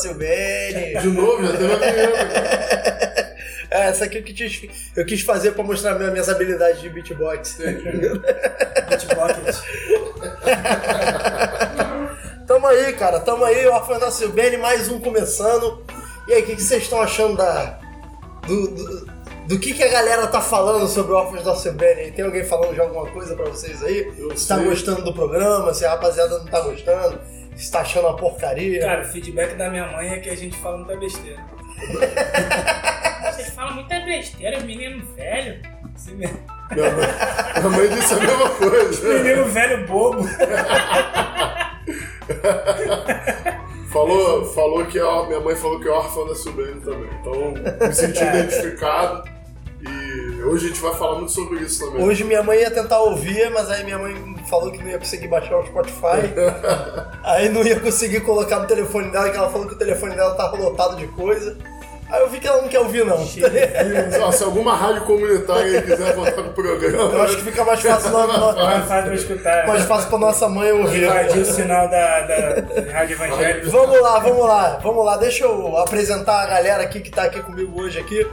Silvene. De novo, já teve a. É, essa aqui eu quis, eu quis fazer pra mostrar minha- minhas habilidades de beatbox. Beatbox. Tamo aí, cara. Tamo aí, Órfãos da Silvene, mais um começando. E aí, o que, que vocês estão achando da. Do, do, do que, que a galera tá falando sobre Órfãos da Silvene? Tem alguém falando de alguma coisa pra vocês aí? Eu Se tá gostando do programa, se a rapaziada não tá gostando, se tá achando uma porcaria. Cara, o feedback da minha mãe é que a gente fala muita besteira. Vocês falam muita besteira, menino velho. Esse me- Minha mãe, minha mãe disse a mesma coisa. Menino velho bobo. Falou, falou que a, minha mãe falou que é órfã da Silvene também. Então, me senti identificado. E hoje a gente vai falar muito sobre isso também. Hoje minha mãe ia tentar ouvir, mas aí minha mãe falou que não ia conseguir baixar o Spotify. aí não ia conseguir colocar no telefone dela, que ela falou que o telefone dela tava lotado de coisa. Aí eu vi que ela não quer ouvir, não. Ó, se alguma rádio comunitária quiser voltar pro programa. Eu acho que fica mais fácil, na- na- Mais fácil pra escutar. mais fácil pra nossa mãe ouvir. Invadir o sinal da, da Rádio Evangélica. Vamos lá, vamos lá, vamos lá. Deixa eu apresentar a galera aqui que tá aqui comigo hoje aqui,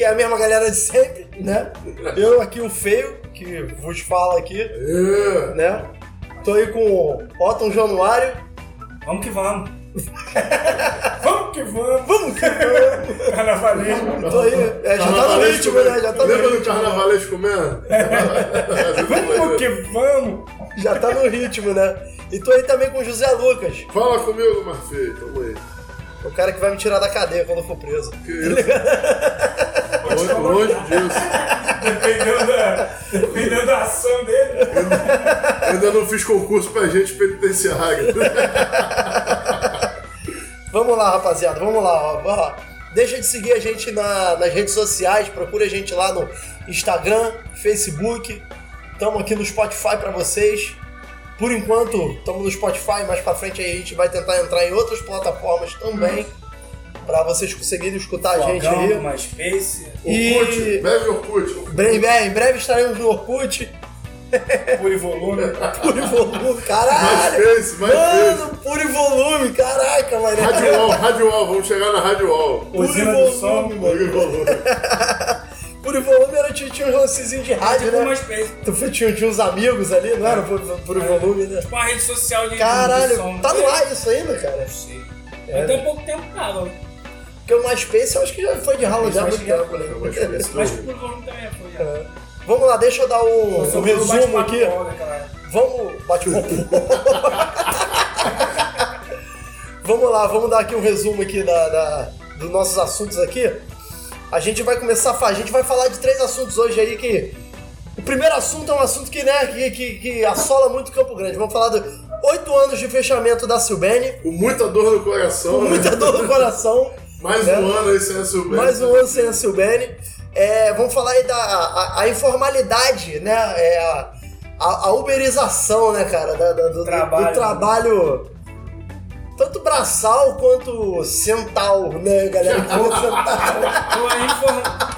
que é a mesma galera de sempre, né? Eu aqui, o Feio, que vos fala aqui, É. né? Tô aí com o Otton Januário. Vamos que vamos. vamos que vamos. Vamos que vamos! Carnavalesco. Tô aí, é, já tá no ritmo, né? Já tá no Lembra do ritmo. carnavalesco mesmo? Vamos que vamos. Já tá no ritmo, né? E tô aí também com o José Lucas, Fala comigo, Marfei. Tamo aí. O cara que vai me tirar da cadeia quando eu for preso. Que isso? longe, longe disso. Dependendo da, dependendo da ação dele. Eu ainda não fiz concurso pra gente penitenciário. Vamos lá, rapaziada, vamos lá. ó. Ó, Deixa de seguir a gente na- nas redes sociais, procura a gente lá no Instagram, Facebook. Estamos aqui no Spotify para vocês. Por enquanto, estamos no Spotify, mais para frente aí a gente vai tentar entrar em outras plataformas também, para vocês conseguirem escutar a gente Fogão, aí. uma Space, Orkut, E breve Orkut. breve, é, em breve estaremos no Orkut, puro volume. puro volume, Mais caralho! face, mais face. Mano, puro volume, caraca, mano. Rádio Wall, Rádio Wall, vamos chegar na Rádio Wall. Puro som. volume, mano. Puro volume era tinha, tinha uns lancezinhos de rádio, Tipo uma né? Space. Tu foi- tinha, tinha uns amigos ali, não era? Puro volume, né? Tipo uma rede social de de Caralho, som. tá no ar isso ainda, cara? Não sei. Até pouco tempo tava. Porque o MySpace eu acho que já foi de ralo já há acho muito tempo, né? Mas o puro volume também foi. já. É. Vamos lá, deixa eu dar um, um Só resumo aqui. época. Vamos. Bate um Vamos lá, vamos dar aqui um resumo aqui da, da- dos nossos assuntos aqui. A gente vai começar a falar. A gente vai falar de três assuntos hoje aí que. O primeiro assunto é um assunto que, né, que, que, que assola muito Campo Grande. Vamos falar de oito anos de fechamento da Silbene, Com muita dor no coração. com muita né? dor no coração. Mais né? um ano aí sem a Silvestre. Mais um ano sem a Silbene. É, vamos falar aí da a, a informalidade, né? É, a, a, uberização, né, cara? Da- da- do, do- Trabalho. do trabalho. Tanto braçal quanto central, né, galera? Ou a, infor-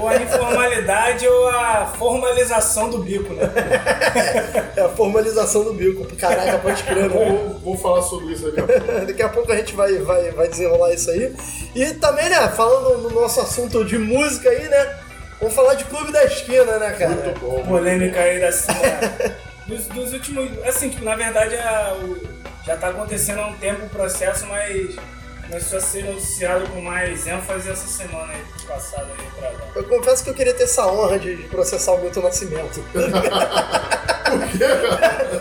ou a informalidade ou a formalização do bico, né? É a formalização do bico. Caraca, pode crer, né? Vou, vou falar sobre isso daqui a pouco. Daqui a pouco a gente vai, vai, vai desenrolar isso aí. E também, né, falando no nosso assunto de música aí, né? Vamos falar de Clube da Esquina, né, cara? Muito bom. Polêmica aí da semana. Dos, dos últimos. Assim, tipo, na verdade a- o- já tá acontecendo há um tempo o processo, mas começou a ser noticiado com mais ênfase essa semana aí, passada aí pra lá. Eu confesso que eu queria ter essa honra de, de processar o Milton Nascimento.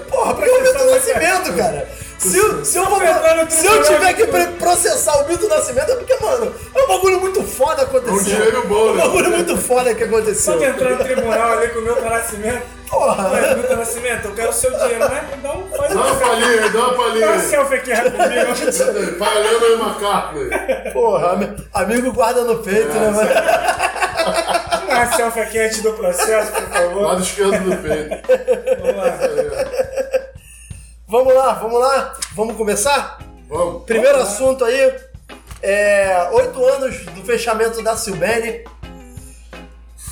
Porra, porque é o Milton Nascimento, cara. Se, eu- se, eu, vou- Entrar no se eu tiver que processar o Milton Nascimento é porque, mano, é um bagulho muito foda É um aconteceu. dinheiro bom, um né? bagulho muito foda que aconteceu. Só que entrar no tribunal ali com o meu nascimento. Porra. Ué, Milton Nascimento, eu quero o seu dinheiro, né? Dá um, faz Dá um uma palhinha dá uma Dá uma palhinha aí. selfie aqui rapidinho. Paralelo aí, McCartney. Porra, ami- amigo guarda no peito, né, mano? Uma selfie aqui antes do processo, por favor. Lado esquerdo do peito. Vamos lá. Vamos lá, vamos lá? Vamos começar? Vamos. Primeiro assunto aí, é, oito anos do fechamento da Silbene.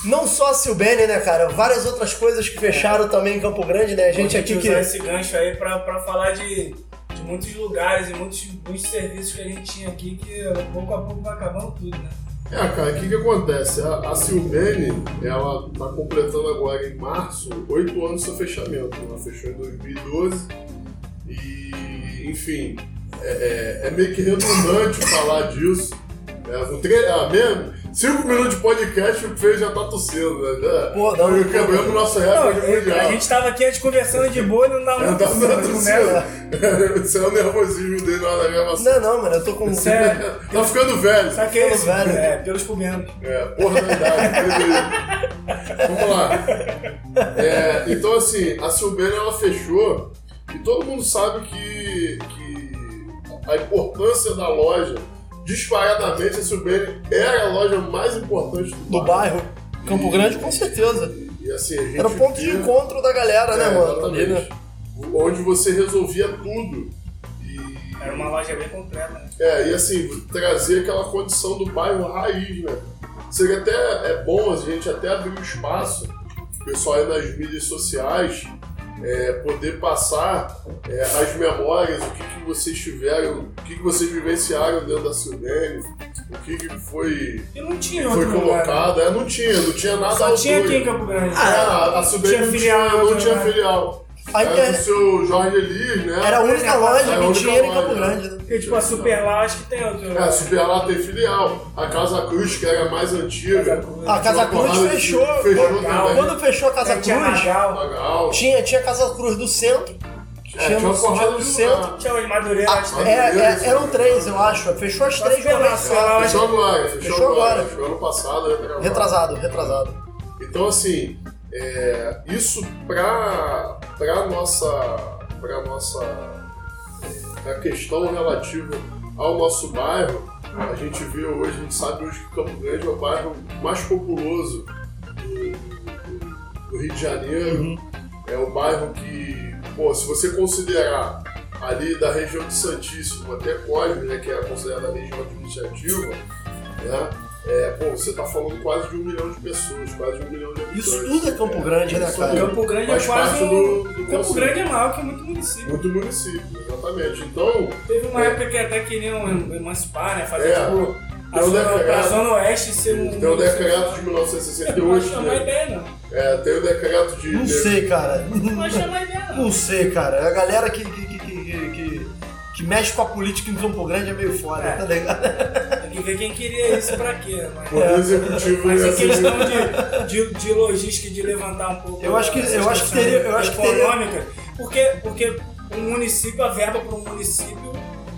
Não só a Silbene, né, cara? Várias outras coisas que fecharam também em Campo Grande, né? A gente Vou aqui usar que... esse gancho aí pra, pra falar de, de muitos lugares e muitos, muitos serviços que a gente tinha aqui que pouco a pouco vai acabando tudo, né? É, cara, o que, que acontece? A, a Silvene, ela tá completando agora em março oito anos do seu fechamento. Ela fechou em 2012 e, enfim, é, é- é meio que redundante falar disso. É, o tre... ah, mesmo, cinco minutos de podcast o Fê já tá tossindo, né? Pô, não, eu quebrando o nosso recorde mundial. a gente tava aqui antes conversando de boa e não É, muito tá tossindo. Esse é o nervosismo dele na hora da gravação. Não, não, mano, eu tô com. Isso é- Tá ficando velho. Sabe que é isso? velho. É, pelos pubianos. É, porra da idade. beleza. Vamos lá. É, então, assim, a Silvana ela fechou e todo mundo sabe que, que a importância da loja, disparadamente, a Silvana era a loja mais importante do, Do bairro. Campo Grande, com certeza. E assim, a gente Era o ponto de via- encontro da galera, né, É, mano? Ali, Exatamente. né? Onde você resolvia tudo. E Era uma loja bem completa, né? É, e assim, trazer aquela condição do bairro raiz, né? Seria até é bom a gente até abrir um espaço, o pessoal aí nas mídias sociais, é, poder passar é, as memórias, o que, que vocês tiveram, o que, que vocês vivenciaram dentro da Silvene, o que, que foi, E não tinha foi né? colocado. É, não tinha, não tinha nada Só tinha aqui em Campo Grande. É, a, a não não tinha filial. A Era do seu Jorge Elias, né? Era a única Era loja a que única tinha em Campo loja. Grande, né? Porque, tipo, a Super lá, acho que tem outro. É, a Super lá tem filial. A Casa Cruz, que era mais antiga. Casa. A Casa Cruz porrada de- fechou. Fechou quando, também. quando fechou a Casa Aí tinha Cruz, Legal. tinha, tinha a Casa Cruz do centro. É, tinha uma porrada de do centro. lugar. tinha o de Madureira, Ah, acho que é, tem. é, eram três, eu acho. Fechou as três lá, Fechou agora, fechou, Fechou agora. agora. Fechou ano passado, retrasado. Retrasado, retrasado. Então, assim, é, isso pra, pra nossa, pra nossa a questão relativa ao nosso bairro, a gente vê hoje, a gente sabe hoje que Campo Grande é o bairro mais populoso do, do- do Rio de Janeiro. É o bairro que, pô, se você considerar ali da região de Santíssimo até Cosme, né, que é considerada a região administrativa, né, é, pô, você tá falando quase de um milhão de pessoas, quase de um milhão de habitantes. Isso tudo é Campo Grande, né, Isso cara? Campo Grande é quase um... do- do Campo. Grande é maior que muito município. Muito município, exatamente. Então, Teve uma É. época que até queriam emancipar, né? Fazer, É. tipo, a Tem um zona, decreto. pra Zona Oeste ser um... tem o decreto de Não 1968, chamar né? ideia, não. É, tem o decreto de. Não sei, cara. Não chamar ideia, não. Não sei, cara. A galera que, que, que mexe com a política em Campo Grande é meio foda, É. tá ligado? Tem que ver quem queria isso pra quê. Mas, Poder executivo mas em ser- questão de, de, de logística e de levantar um pouco Eu acho que- eu acho que teria- eu acho que teria- porque, porque um município, a verba para um município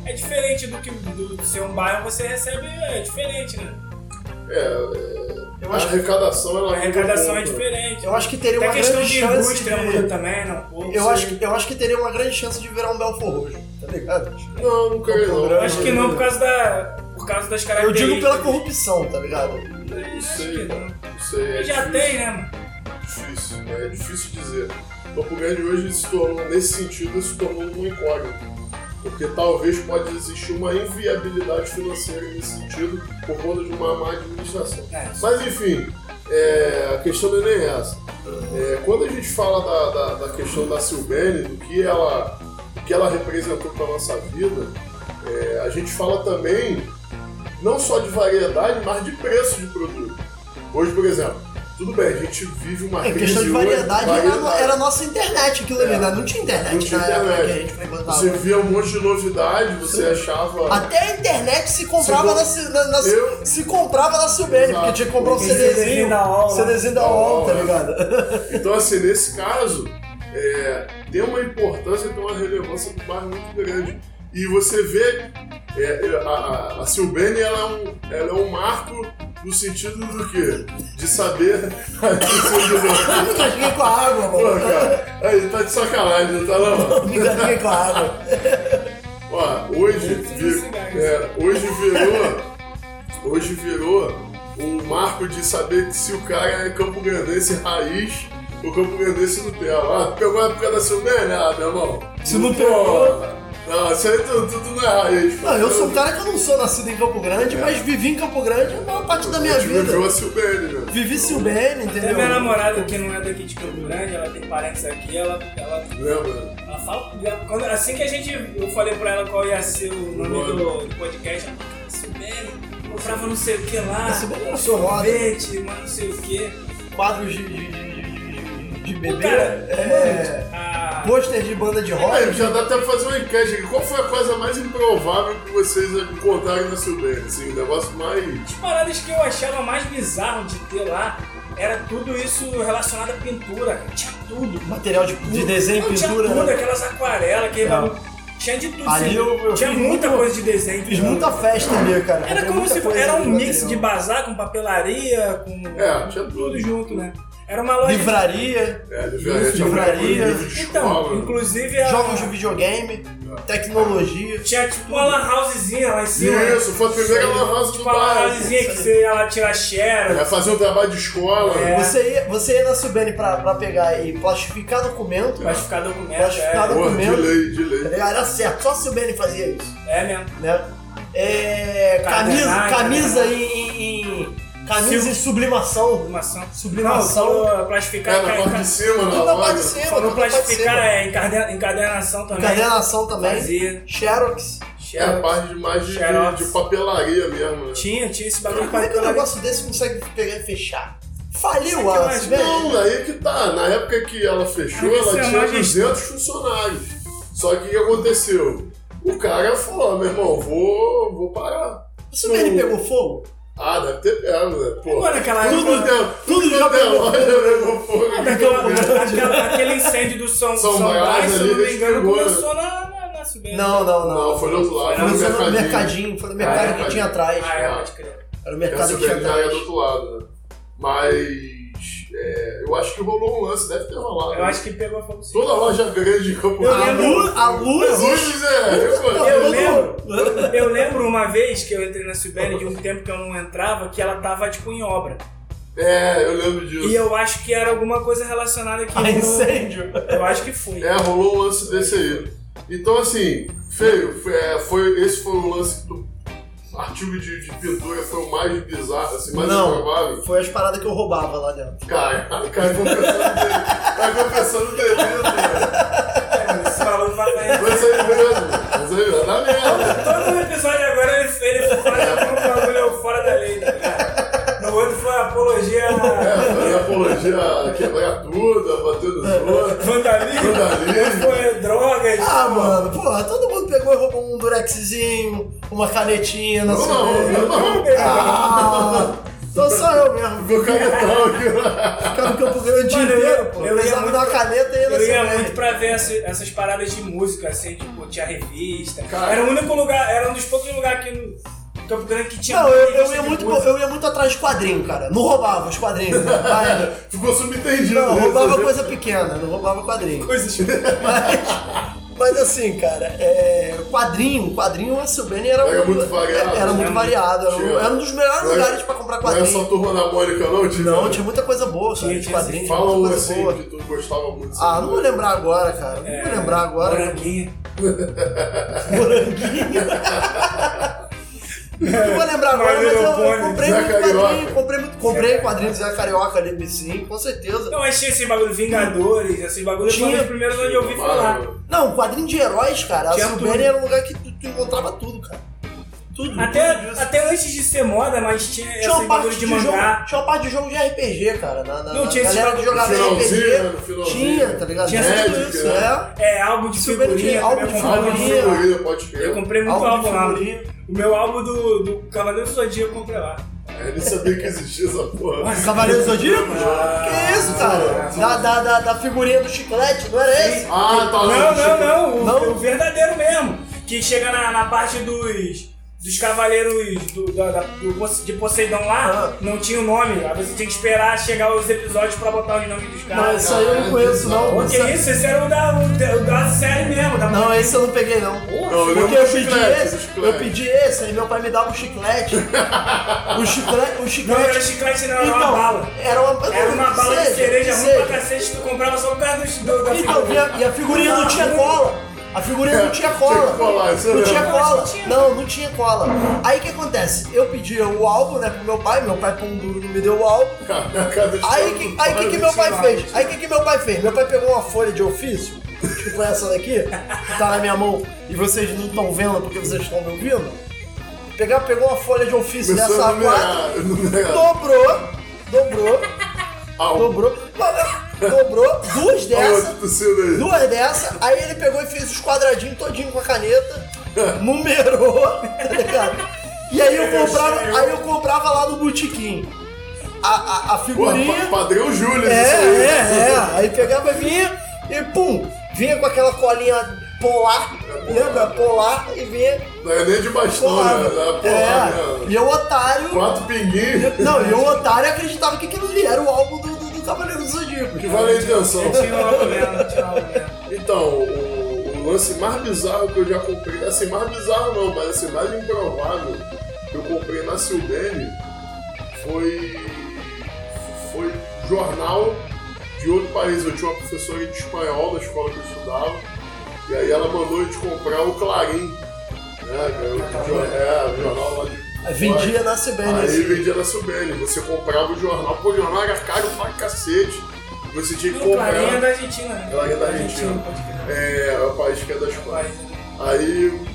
é diferente do que do, ser um bairro você recebe, é diferente, né? É, Eu a acho, arrecadação ela A arrecadação é diferente. eu acho que teria Até uma questão grande de chance de... também, não? Pô, Eu acho, que- eu acho que teria uma grande chance de virar um Belfor Roxo, tá ligado? Não, não creio não. Eu acho que não por causa, da, por causa das Eu características. digo pela corrupção, tá ligado? Não Acho sei, não. não sei. É Já difícil, tem, né, mano? Difícil, é difícil dizer. Campo Grande hoje se tornou, nesse sentido, se tornou um incógnito. Porque talvez pode existir uma inviabilidade financeira nesse sentido por conta de uma má administração. É. Mas enfim, é, a questão não é nem essa. É, quando a gente fala da, da, da questão da Silvene, do que ela, do que ela representou para nossa vida, é, a gente fala também não só de variedade, mas de preço de produto. Hoje, por exemplo, tudo bem, a gente vive uma Em crise questão de hoje, variedade, Era, a nossa internet aquilo ali, É. né? Não tinha internet Não tinha na época internet. que a gente frequentava. Você via um monte de novidade, você achava. Até a internet se comprava Se na, na, na- Eu- se comprava na Silvene, Exato. porque tinha que comprar um CDzinho, CDzinho da UOL, tá ligado? Então, assim, nesse caso, é, tem uma importância, tem uma relevância do bairro muito grande. E você vê, é, a, a, a Silbene, ela é, um, ela é um marco no sentido do quê? De saber... Eu nunca joguei com a água, Pô, mano. cara, aí tá de sacanagem, não tá não? Nunca joguei com a água. Ó, hoje, vi- é, hoje virou. Hoje virou um marco de saber que se o cara é campo grandense raiz ou campo grandense Nutella. Ah, pegou a época da Silvene? Ah, meu irmão. Se não pegou. Não, isso aí tudo, tudo não é raiz. Não, eu sou um cara que eu não sou nascido em Campo Grande, mas vivi em Campo Grande a maior parte da minha A gente viveu vida. a Silbene, meu. Vivi Silbene, Até entendeu? minha namorada, que não é daqui de Campo Grande, ela tem parentes aqui, ela, ela, Lembra? ela fala. quando- assim que a gente. Eu falei pra ela qual ia ser o nome do, do podcast, ela falou, Silbene, comprava não sei o que lá, Silbene era foda. sorvete, mas não sei o que. Quadros de, de, bebê, Cara, é, a- pôster de banda de rock. já dá até pra fazer uma enquete aqui. Qual foi a coisa mais improvável que vocês encontraram na Silbene? Assim, o negócio mais. As paradas que eu achava mais bizarro de ter lá era tudo isso relacionado à pintura, cara. Tinha tudo. Material de, de desenho, Não, Tinha pintura. tudo, né? aquelas aquarelas, aquele É. bagulho. Tinha de tudo. Ali eu- eu tinha muita muito- coisa de desenho. Fiz cara. muita festa ali, cara. Era Comprei como se fosse. Era um mix material. de bazar com papelaria, com. É, tinha tudo tudo. junto, né? Era uma loja. Livraria, É, Isso, livraria. Então, escola. inclusive a. jogos de videogame, tecnologia. Tinha tipo uma lan housezinha lá em cima. né? Isso, foi a primeira lan house do Tipo uma lan bairro. housezinha que você ia lá tirar share. É fazer um trabalho de escola. É. Você ia, você ia na Subene pra, pra pegar e plastificar documento, Plastificar documento. Plastificado. É, Porra, de documento. lei, de lei. Era certo, só a Subene fazia isso, é mesmo. né? É, camisa, camisa cadenagem. em, em- camisa em sublimação. Sublimação. Sublimação. Não, plastificar. É, na parte de cima, na Tudo na parte de cima, Falou de plastificar, é, encarden- encadernação também. Encadernação também. Fazia. Xerox. É a parte de mais de, de, de papelaria mesmo, né? Tinha, tinha esse bagulho Como é que um papelaria. negócio desse consegue pegar e fechar? Faliu eu a acho- Subene. Não, aí que tá. Na época que ela fechou, isso ela é tinha uma gestão. 200 funcionários. Só que o que aconteceu? O cara falou, meu irmão, vou, vou parar. Subene Não. pegou fogo? Ah, deve ter pego, né? Pô, Agora, naquela tudo época- deu, tudo já pegou fogo. Aquela- aquela- aquele incêndio do São, São São, Brás Brás, se não me engano, pegou, né? começou na, na, na. Não, não, não. Não, foi do outro lado, Foi no no mercadinho. mercadinho, foi no mercado Ah, que tinha atrás. Ah, é, pode crer. Era o mercado que tinha é do atrás. outro lado, né? Mas é, eu acho que rolou um lance, deve ter rolado. Eu acho que pegou fogo sim. Toda loja grande de Campo Eu A luz, a luz. Luzes, é. Eu, Eu lembro, eu lembro uma vez que eu entrei na Subene de um tempo que eu não entrava, que ela tava tipo em obra. É, eu lembro disso. E eu acho que era alguma coisa relacionada aqui. A incêndio. Eu acho que foi. É, rolou um lance desse aí. Então, assim, feio, foi, é, foi- esse foi o lance do artigo de, de pintura, foi o mais bizarro, assim, mais Não. improvável. Foi as paradas que eu roubava lá dentro. Cara, o cara confessando dele. Confessando delito, velho. Esse maluco vai fazer- Mas aí mesmo. Mas aí mesmo. Dá merda. Todo episódio agora ele, ele faz um bagulho fora da lei, tá ligado? No outro foi apologia É, fazer apologia a quebrar tudo, a bater nos outros. vandalismo, Vandalismo. foi drogas. Ah, mano, porra, todo mundo pegou e roubou um durexzinho, uma canetinha, não Não, sei não, o quê. não, não. Ah, então sou eu mesmo. Ficou caretão aqui. Ficava no Campo Grande Mano, ia- inteiro, pô. eu ia muito- dar uma caneta e ia Eu ia Subene. muito pra ver essa- essas paradas de música, assim, tipo, tinha revista. Cara. Era o único lugar, era um dos poucos lugares no Campo Grande que tinha Não, eu, eu, ia muito, eu ia muito atrás de quadrinho, cara. Não roubava os quadrinhos. Mas, Ficou subentendido. não, né? roubava coisa pequena, não roubava quadrinho. Coisas. Mas, mas assim, cara, é, quadrinho, quadrinho a era, Era muito variado, Era muito né? variado. Era, um- Tinha- era um dos melhores Não era- lugares pra comprar Não é só quadrinho. turma da Mônica, não? Tipo, Não, tinha muita coisa boa, cara, Tinha, de tinha, quadrinho. Fala tinha um assim boa. que tu gostava muito. Ah, não vou lembrar agora, cara. Não É, vou lembrar agora. Moranguinho. Moranguinho. Não vou lembrar agora, mas eu, eu comprei muito quadrinho. Comprei, muito, comprei quadrinho do Zé Carioca ali, sim, com certeza. Eu achei esse bagulho Vingadores, esses bagulho foi Tinha- dos primeiros onde eu ouvi falar. Não, quadrinho de heróis, cara. A Tinha Silbene tudo. era um lugar que tu, tu encontrava tudo, cara. Tudo. Até, tudo até antes de ser moda, mas tinha Tinha esse uma, parte bagulho de de jogo, mangá. tinha uma parte de jogo de RPG, cara. Na, na, Não na tinha esse galera que bagulho- jogava RPG. Tinha, tá ligado? Tinha tudo isso, né? é. É, álbum de Silver figurinha, álbum de eu de figurinha. Eu comprei muito Álbum de lá. O meu álbum do, do Cavaleiro do Zodíaco eu comprei lá. Eu nem sabia que existia essa porra. Cavaleiro do Zodíaco? Ah, que isso, cara? Da, da, da, da figurinha do chiclete, não era esse? Ah, tá Não, não, não, o, Não? o verdadeiro mesmo. Que chega na, na parte dos. Dos cavaleiros do, da- da- do de Poseidon lá, Ah. não tinha o nome. Aí você tinha que esperar chegar os episódios pra botar os nomes dos Não, caras. isso aí eu não conheço, não. Pô, que isso? Esse era o da, o, da- o da série mesmo. Da Não, esse eu não peguei, não. Não, eu lembro Porque eu do pedi esse, eu pedi esse, aí meu pai me dava um chiclete. o chiclete, o Não, chiclete. era chiclete, não, era então, uma bala. Era uma, Era uma bala de seja, cereja ruim pra cacete, tu comprava só por causa do, do, da Então, e figurinha. a, e a figurinha não tinha cola. A figurinha não tinha Tinha cola. colar, isso Não tinha cola. tinha. Não, não tinha cola. Aí o que acontece? Eu pedi o álbum, né, pro meu pai, meu pai pão duro não me deu o álbum. Aí história que, aí que, que meu pai tinha fez? Aí que, que meu pai fez? Meu pai pegou uma folha de ofício, tipo essa daqui, que tá na minha mão, e vocês não estão vendo porque vocês estão me ouvindo. Pegar, pegou uma folha de ofício Começou dessa a A4, numerar, numerar. dobrou, dobrou, Au. dobrou, dobrou, duas dessas, aí. duas dessas, aí ele pegou e fez os quadradinhos todinho com a caneta, numerou, tá ligado? E aí eu comprava, aí eu comprava lá no botequim. A, a, a Pô, figurinha. pa- padrão Júlio, É, isso aí. é, é. Aí pegava, vinha e pum, vinha com aquela colinha polar, lembra? Polar e vinha Não é nem de bastão, né? É, porra, né? e o otário. Quatro pinguinhos. Não, e o otário acreditava que aquilo ali era o álbum do Cavaleiro do Zodíaco. Que vale a intenção. Tinha mesmo, tinha mesmo. Então, o, o lance mais bizarro que eu já comprei, assim, mais bizarro não, mas assim, mais improvável que eu comprei na Silvene foi. foi jornal de outro país. Eu tinha uma professora de espanhol da escola que eu estudava, e aí ela mandou a gente comprar o Clarim. Né, que é o, jor- é, o jornal lá de. Vendia na CBN. Aí assim. vendia na Silvene. Você comprava o jornal, pô, o jornal era caro pra cacete. Você tinha que O Clarinha é comprar. da Argentina, né? Clarinha é da Argentina. crer. É, é o país que é da Espanha. País, né? Aí a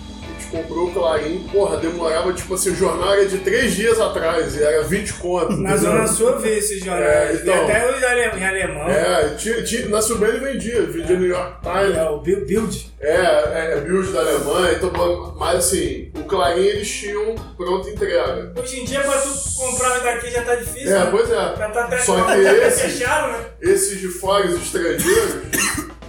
comprou o Clarim, porra, demorava, tipo assim, o jornal era de três dias atrás e era 20 conto. Na entendeu? Zona Sul eu vi esses jornais. É, então. até os ale- em alemão. É, tinha, tinha, na Silvene vendia, vendia New York Times, É, o Build. É, é, é Build da Alemanha, então, mas assim, o Clarim eles tinham pronta entrega. Hoje em dia, pra tu comprar daqui já tá difícil. É, né? pois é. Já tá até, Só que até esse- fecharam, né? Esses de fora, os estrangeiros,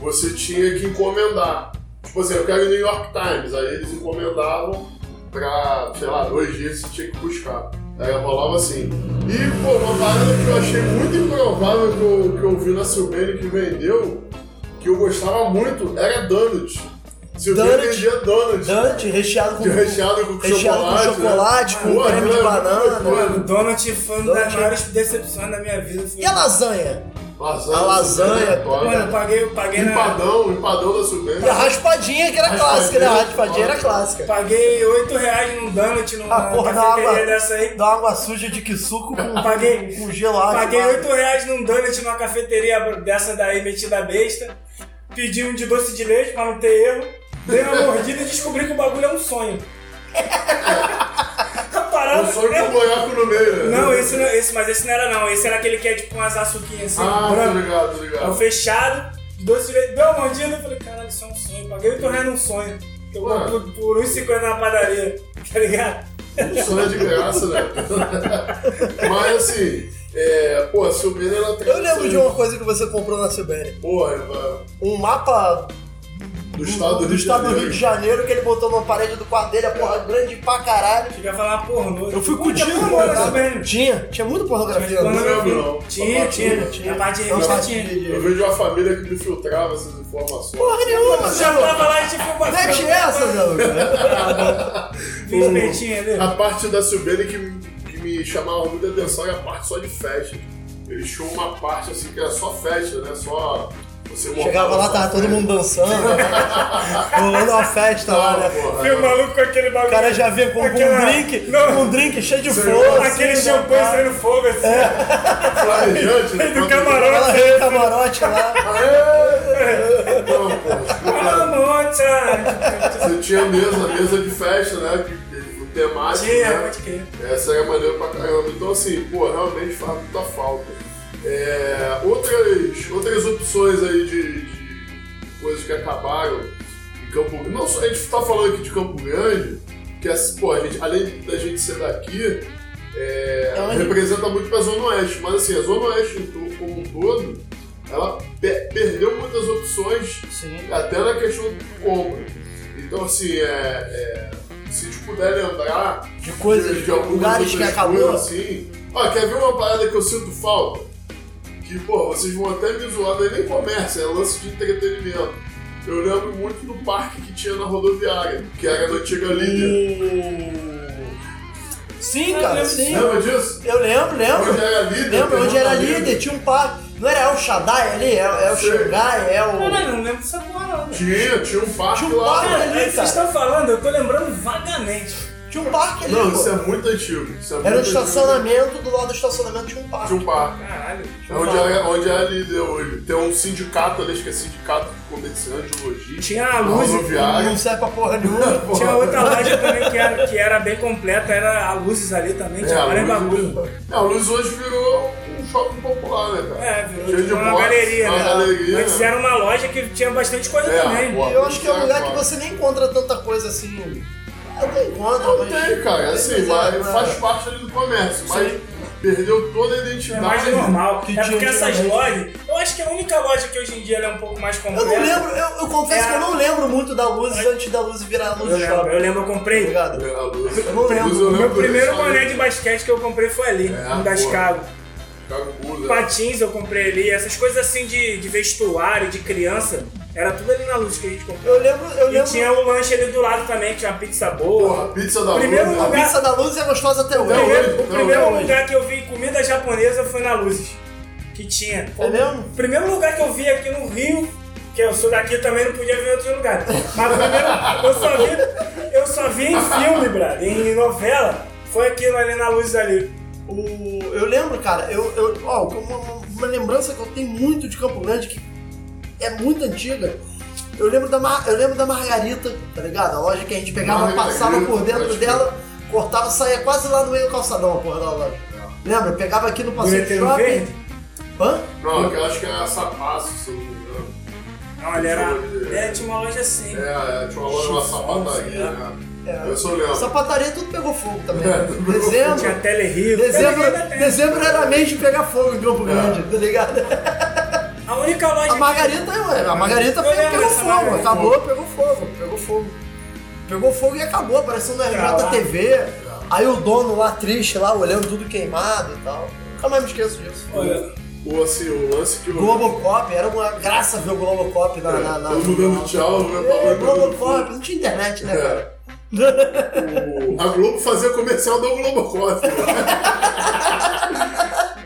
você tinha que encomendar. Tipo assim, eu quero o New York Times, aí eles encomendavam pra, sei lá, dois dias você tinha que buscar. Aí rolava assim. E, pô, uma parada que eu achei muito improvável que eu, que eu vi na Silvene que vendeu, que eu gostava muito, era Donut. Donut. vendia Donut. Dante, recheado com, recheado com recheado chocolate. com chocolate, né? com Pô, creme de banana. muito doido. O Donut foi uma das Donut. maiores decepções da minha vida. Foi... E a lasanha? Lasanha, A lasanha. Mano, eu paguei, eu paguei na. Empadão, empadão da Silvene. E a raspadinha, que era Raspadinha, clássica, né? A raspadinha era clássica. Paguei 8 reais num donut numa A porra da cafeteria água, dessa aí. da água suja de que suco com, Paguei- com gelo ácido. Paguei 8 reais num donut numa cafeteria dessa daí metida besta. Pedi um de doce de leite pra não ter erro. Dei uma mordida e descobri que o bagulho é um sonho. A parada. Um sonho com um buraco no meio, né? Não, esse, não, esse, mas esse não era não. Esse era aquele que é tipo umas açuquinhas assim, Ah, tô branco. ligado, tô É o ligado. fechado, doce de leite. Deu uma mordida e falei, caralho, isso é um sonho. Paguei 8 reais num sonho. Que eu compro por 1,50 na padaria. Tá ligado? Um sonho de graça, né? Mas assim, é, pô, a Silvina ela tem. Eu lembro de uma coisa que você comprou na CBN. Porra, é, Um mapa do estado do, do Rio de estado do Rio Janeiro. de Janeiro que ele botou numa parede do quarto dele, a porra grande pra caralho. Cheguei a falar pornô. Eu fui tinha pornô nessa cara. merda. Tinha, tinha muita pornografia. Não lembro, não. Tinha, tinha. tinha. Na parte de Na revista tinha. Eu vejo uma família que me filtrava essas informações. Porra nenhuma, Você já Zé tava lá e tipo, Mete essa, Zé Fiz peitinho ali. A parte da Silvene que, que me chamava muita atenção era a parte só de festa. Eles tinham uma parte assim que era só festa, né? Só você Chegava lá, tava todo mundo dançando. Rolando uma festa lá, né? Porra, Viu o maluco com aquele bagulho. O cara já vê com, Aquela- um drink, Não. com um drink cheio de fogo. Aquele assim, champanhe né? saindo fogo assim. Flamejante, né? Do camarote. Ela camarote lá. Aê! Não, pô. Ah, moça! Você tinha mesa, mesa de festa, né? Que, que, o temático, Tinha, né? pode crer. Essa era maneira pra caramba. Então, assim, pô, realmente faz muita falta. É, outras, outras opções aí de, de coisas que acabaram em Campo Grande. Não só a gente tá falando aqui de Campo Grande, que é, pô, a gente, além da gente ser daqui, é, É representa muito pra Zona Oeste. Mas assim, a Zona Oeste como um todo, ela pe- perdeu muitas opções Sim. até na questão de compra. Então, assim, é, é, se a gente puder lembrar De coisas, de, de algumas lugares que acabou. coisas, assim. Ó, quer ver uma parada que eu sinto falta? Que, pô, vocês vão até me zoar, não é nem comércio, é lance de entretenimento. Eu lembro muito do parque que tinha na rodoviária, que era na antiga líder. Sim, Eu cara, lembro sim. Lembra disso? Eu lembro, lembro. Onde era líder? Lembro onde era uma líder, tinha um parque. Não era El Shaddai ali? É, é o Sim. Xangai, é o. Caralho, não lembro dessa porra não. Tinha, tinha um parque Tinha um lá. parque Cara, ali, vocês cara. estão falando, eu tô lembrando vagamente. Tinha um parque ali, Não, pô. isso é muito antigo. Isso é Era um muito antigo. estacionamento, do lado do estacionamento tinha um parque. Tinha um parque. Caralho. É onde é, onde é ali deu hoje. Tem um sindicato ali, acho que é sindicato de comerciante de logística. Tinha a luz. Não serve pra porra nenhuma. Porra. Tinha outra loja também que era, que era bem completa, era a Luzes ali também, tinha É, Luz, bagulho. é, a Luz hoje virou um shopping popular, né, cara? É, virou Cheio de uma box, galeria, uma né? galeria. Antes era uma loja que tinha bastante coisa É, também. pô. Eu acho que é um lugar que você nem encontra tanta coisa assim. Encontra, Não mas. tem, cara. Assim, Mas é, mas é. faz parte ali do comércio, mas Sim. perdeu toda a É identidade. mais normal. que é porque essas lojas. Eu acho que a única loja que hoje em dia ela é um pouco mais Eu completa. não lembro, eu, eu confesso É. que eu não lembro muito da luz antes da luz virar luz Eu lembro, shopping. eu lembro, eu Tá comprei. ligado? É, a Luz. Eu não lembro. Eu O meu primeiro boné de basquete que eu comprei foi ali, É, um. Chicago. Chicago Bulls, é. Patins eu comprei ali, essas coisas assim de, de vestuário, de criança, era tudo ali na luz que a gente comprou. Eu lembro, eu E lembro. tinha o lanche ali do lado também, tinha uma pizza boa. Porra, pizza da Primeiro Luz. A né? lugar- pizza da luz é gostosa até O hoje. primeiro, o primeiro hoje. lugar que eu vi comida japonesa foi na Luzes. Que tinha. É mesmo? O primeiro lugar que eu vi aqui no Rio, que eu sou daqui também não podia ver em outro lugar. Mas o primeiro, eu só vi, eu só vi em filme, brother, em novela. Foi aquilo ali na Luzes ali. O, eu lembro, cara, eu, eu, ó, uma, uma lembrança que eu tenho muito de Campo Grande, que é muito antiga. Eu lembro da, Mar- eu lembro da Margarita, tá ligado? A loja que a gente pegava, Margarita, passava por dentro dela, cortava, saía quase lá no meio do calçadão, a porra da loja. Lembra? Eu pegava aqui no passeio do Boleteiro shopping. verde? Hã? Não, aquela acho que era sapaço, se eu não me engano. Não, ele era. É, tinha uma loja assim. É, é, tinha uma loja, uma sapataria. né? É. Eu só lembro. Sapataria tudo pegou fogo também. É, pegou dezembro, Tinha Telerio. dezembro, dezembro era mês de pegar fogo em Campo Grande, tá ligado? A única loja. A Margarita, ué, a Margarita Eu pegou, pegou fogo, Margarita. acabou, pegou fogo, pegou fogo. Pegou fogo e acabou, apareceu no. RJTV. Aí o dono lá triste, lá, olhando tudo queimado e tal. Nunca mais me esqueço disso. Olha, O, assim, o lance que eu. Globocop, era uma graça ver o Globocop na. na, na Todo mundo dando tchau, né? É, Globocop, não tinha internet, né, É. cara? O- a Globo fazia comercial do Globocop.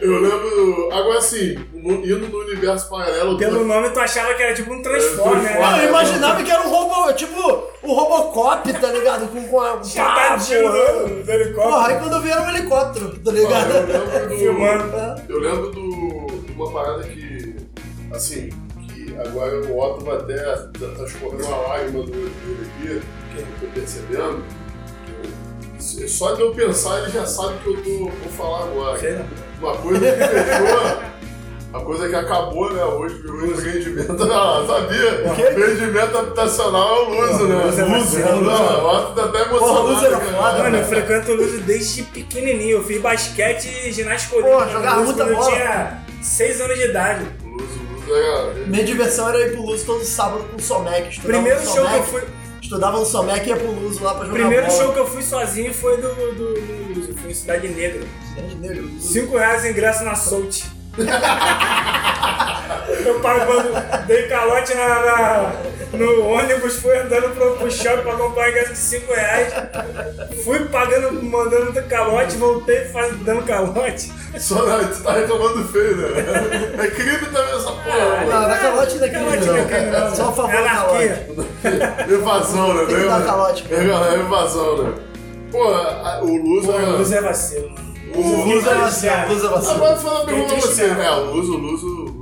Eu lembro. Agora assim, indo no universo paralelo. pelo nome tu achava que era tipo um Transformer, É, né? Não, eu imaginava que era um robô, tipo, o Robocop, tá ligado? Com, com a. Tadinho porra. do, do helicóptero. Porra, aí quando eu vi era um helicóptero, tá Ah, ligado? eu lembro do. Filmando. Eu lembro do, de uma parada que. Assim, que agora o Otto vai até. Tá, tá escorrendo uma lágrima do, do aqui, que eu tô percebendo. que eu- só de eu pensar, ele já sabe que eu tô, vou falar agora. Sei não. Uma coisa que fechou, a coisa que acabou, né? Hoje virou empreendimento. Não, sabia? O quê? Empreendimento habitacional é o Luso, né? Luso é Luso, bacana, não, o Otto tá até emocionado. Luso era cara. foda, Mano, eu frequento o Luso desde pequenininho. Eu fiz basquete e ginástica olímpica. Porra, jogava Luso muita quando bola. Eu tinha 6 anos de idade. O Luso, o Luso é. Minha diversão era ir pro Luso todo sábado com o estudava Primeiro show que eu fui. Estudava no Somec e ia pro Luso lá pra jogar Primeiro bola. show que eu fui sozinho foi do, do, do Luso. Foi em Cidade Negra. Cidade Negra, Luso. 5 reais o ingresso na Solt. eu pagando, dei calote na, na- no ônibus, fui andando pro, pro shopping pra comprar ingresso de 5 reais. Fui pagando, mandando calote, voltei faz, dando calote. Só não, tu tá reclamando feio, né? É crime também essa porra. Não, dá calote não é crime, Calote não é não. não. Só a favor É anarquia. mano. Evasão, né? Tem que dar calote. É, é evasão, né? Pô, o Pô, é. o Luso é vacilo, mano. O Luso é vacilo, o Luso é vacilo. Agora falando a pergunta pra você, né? O Luso, o Luso.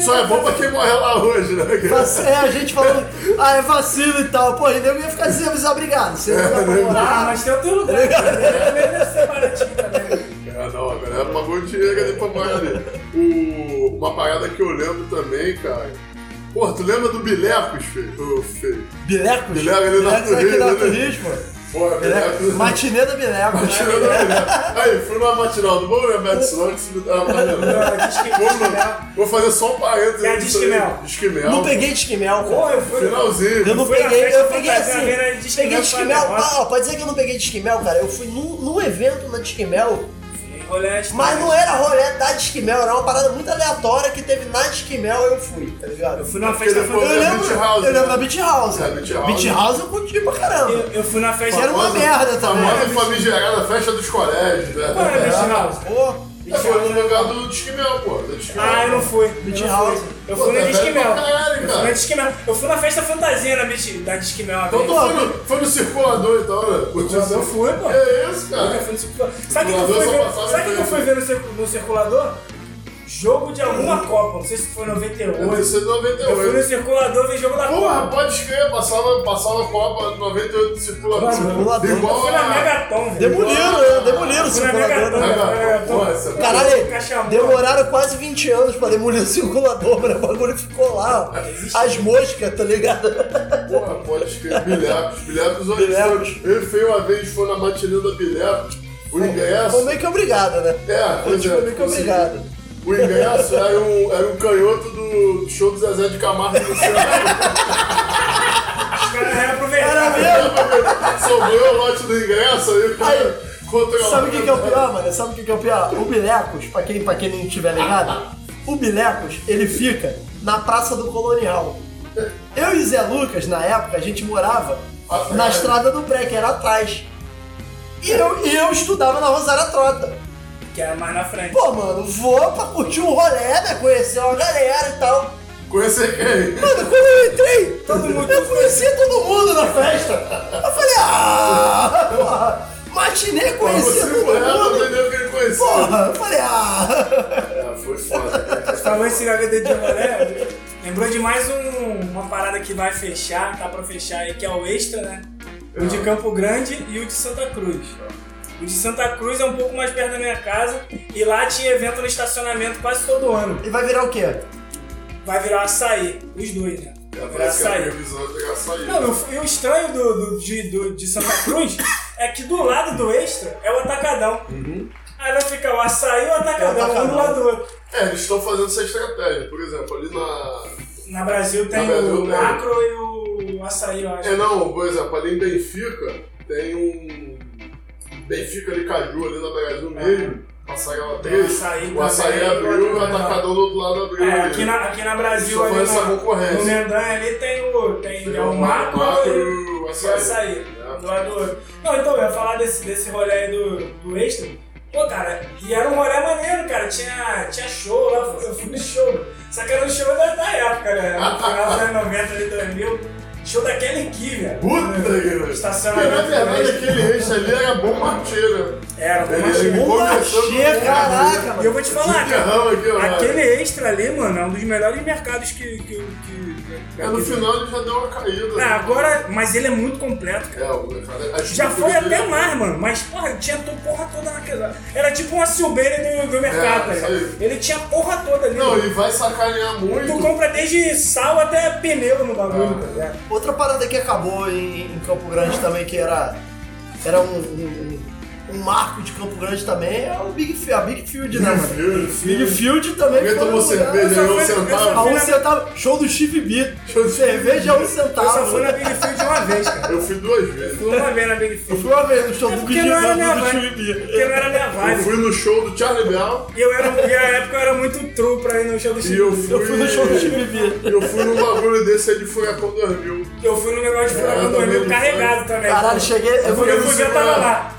Só é bom pra quem morre lá hoje, né? É, a gente falando, ah, é vacilo e tal. Pô, e eu ia ficar dizendo, mas obrigado. Você não vai Ah, morar. mas tem outro lugar. cara. Deve ser baratinho também. É, não, a galera pagou dinheiro ali pra morrer ali. O, uma parada que eu lembro também, cara. Pô, tu lembra do Bilecos, feio? Ô, feio. Bilecos? Bileco ali na Bilecos aqui Turismo, né? Turismo. Pô, Bilecos. Bilecos. Matinê da mulher. Aí, fui numa matinal, vou lembrar disso não, que se me Não, diz que- Vou, fazer só um parênteses. É, nisso Disque aí. Mel. Disque Mel. Não peguei disquimel. Porra, eu fui. Finalzinho. Eu não peguei, eu peguei assim. Disque Peguei Mel disquimel. Ah, pode dizer que eu não peguei disquimel, cara. Eu fui num, num evento na disquimel, Rolete, mas não era rolê da disquimel, era uma parada muito aleatória que teve na disquimel eu fui, tá ligado? Eu fui numa festa Eu é lembro, Beach House, eu lembro né? da Beach House. É, Beach House. Beach House eu curti pra caramba. Eu, eu fui na festa. Era uma merda também. Famosa famigerada festa dos colégios, né? Qual era a Beach Ah, House? pô, É, foi no lugar do Disque Mel, pô. do. Ah, eu não fui. Beach eu não House. fui. Eu Pô, fui tá caralho, Eu fui no Disque Mel. Eu fui na festa fantasia na Beach- da Disque Mel. Então tu foi no, foi no circulador então, né? Curtiu Eu fui, pô. É isso, Eu cara. fui no circulador. Sabe o que eu fui ver? Sabe que eu fui ver no circulador? Jogo de alguma Copa. Não sei se foi Deve 98. ser Eu fui no 98. circulador ver jogo da Porra, Copa. pode escrever, passava, passava a Copa 98 do circulador. Circulador. Eu Igual fui na. Megaton, velho. Demoliram, né? Demoliram o Eu fui na circulador. Megaton. né? Porra, essa- Caralho, demoraram quase 20 anos pra demolir o circulador, mano. O bagulho ficou lá, ó. As moscas, tá ligado? Porra, pode. Bilhecos hoje Bilhecos. foi. Ele foi uma vez, foi na matinê da Bilhecos. O ingresso. Foi meio que obrigado, né? É, A pois gente é. foi meio que obrigado. O ingresso era um, era um canhoto do show do Zezé de Camargo no centro. Os caras reaproveitaram. Era mesmo? Sobrou o lote do ingresso aí Aí, Sabe o que, que é o pior, mano? Sabe o que, que é o pior? O Bilecos, pra quem, pra quem não tiver ligado, o Bilecos, ele fica na Praça do Colonial. Eu e Zé Lucas, na época, a gente morava na estrada do Pré, que era atrás. E eu, e eu estudava na Rosária Trota. Que era mais na frente. Pô, mano, vou pra curtir um rolê, né? Conhecer uma galera e tal. Conhecer quem? Mano, quando eu entrei, Todo mundo- eu conhecia todo mundo na festa. Eu falei, ah, porra, matinê conhecia Você todo foi lá mundo. quem conhecia. Porra, eu falei, ah. Ah, foi foda. Falou esse HD de rolê, lembrou de mais um- uma parada que vai fechar, tá pra fechar aí, que é o Extra, né? O de Campo Grande e o de Santa Cruz. O de Santa Cruz é um pouco mais perto da minha casa e lá tinha evento no estacionamento quase todo ano. E vai virar o quê? Vai virar açaí, os dois, né? Vai virar açaí. é. Não, e o- e o estranho do, do- de, do- de Santa Cruz é que do lado do Extra é o Atacadão. Aí vai ficar o açaí e o Atacadão, Atacadão. um do lado do outro. É, eles estão fazendo essa estratégia. Por exemplo, ali na. Na Brasil tem Na Brasil o tem. macro e o açaí, eu acho. É, não, por exemplo, ali em Benfica tem um. Benfica ali Caju, ali na Brasil mesmo. Passarela Tem 3. açaí O açaí também, abriu e o atacadão do outro lado abriu. É, ali. aqui na, aqui na Brasil, Só ali essa concorrência. no Mendanha ali tem o, tem, é o macro, macro e o o açaí. açaí. do lado. Não, então, eu ia falar desse, desse rolê aí do, do extra. Pô, cara, e era um rolê maneiro, cara. Tinha, tinha show lá, eu fui no show. Só que era um show da, da época, né? No final dos anos 90, ali, 2000. Show da Kelly Key, velho. Puta que pariu. Porque, na Estacionamento. verdade, aquele eixo ali era bom marteiro. Era, bom ele- Bom machê, caraca, E eu mano. vou te falar, cara. aqui. Aquele extra ali, mano, é um dos melhores mercados que. que, que É, no final ele já deu uma caída. Ah, agora. Mas ele é muito completo, cara. É, o mercado. a Já estrutura foi até é- mais, mano. Mas, porra, tinha to- porra toda naquela. Era tipo uma Silbeira do, do mercado, É, ligado? aí. Ele tinha porra toda ali. Não, mano. ele vai sacanear muito. Tu compra desde sal até pneu no bagulho, Ah. tá ligado? Outra parada que acabou em, em Campo Grande também, que era, era um, um, um marco de Campo Grande também, é o Big Field, a Big Field, né, mano? Field. Big Field também foi tomou um cerveja aí, um eu centavo. A um centavo, show do Steve B. Show de cerveja a um Eu só centavo. fui na Big Field uma vez, cara. Eu fui duas vezes. Fui uma vez na Big Eu Field. fui uma vez no show É do porque Big não era minha do vibe. Steve B. Porque não era minha Eu vibe. fui no show do Charlie Brown E eu era, e a época eu era muito true pra ir no show do e Chico. eu fui, Eu fui no show do Steve B. eu fui num bagulho desse aí de Furacão 2000. Eu fui no negócio de É, Furacão eu 2000 também carregado também. Caralho, cheguei. Eu, fui- eu.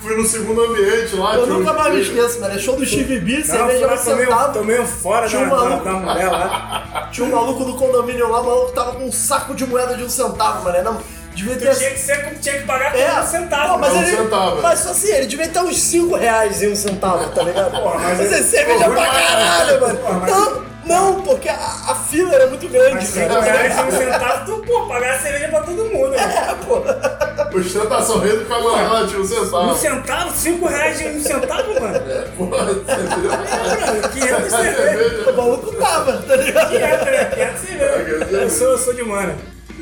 Fui no segundo ambiente lá. eu nunca mais me esqueço, mano. É show do Steve B, cerveja um lá, tomei, um- centavo. tomei um fora Tinha da, um da, maluco. da mulher lá. Tinha um maluco do condomínio lá, o maluco tava com um saco de moeda de um centavo, mano. Não, devia ter. tinha que, ser, tinha que pagar É, um centavo. Pô, mas, um ele, centavo. mas só assim, ele devia ter uns 5 reais em um centavo, tá ligado? Porra, mas mas ele- é cerveja Pô, pra pra caralho, mano. Porra, mas- Não, não, porque a, a fila era muito grande, Mas 5 cara. reais e um centavo, tu, pô, pagar cerveja pra todo mundo. né? É, pô. Ostentação rei do camarada, tinha um Um centavo. centavo? 5 reais e um centavo, mano? Porra, cerveja. Mano, 500 O cerveja. maluco tava, tá ligado? 500, né? 500 cerveja. Eu sou, eu sou de mana.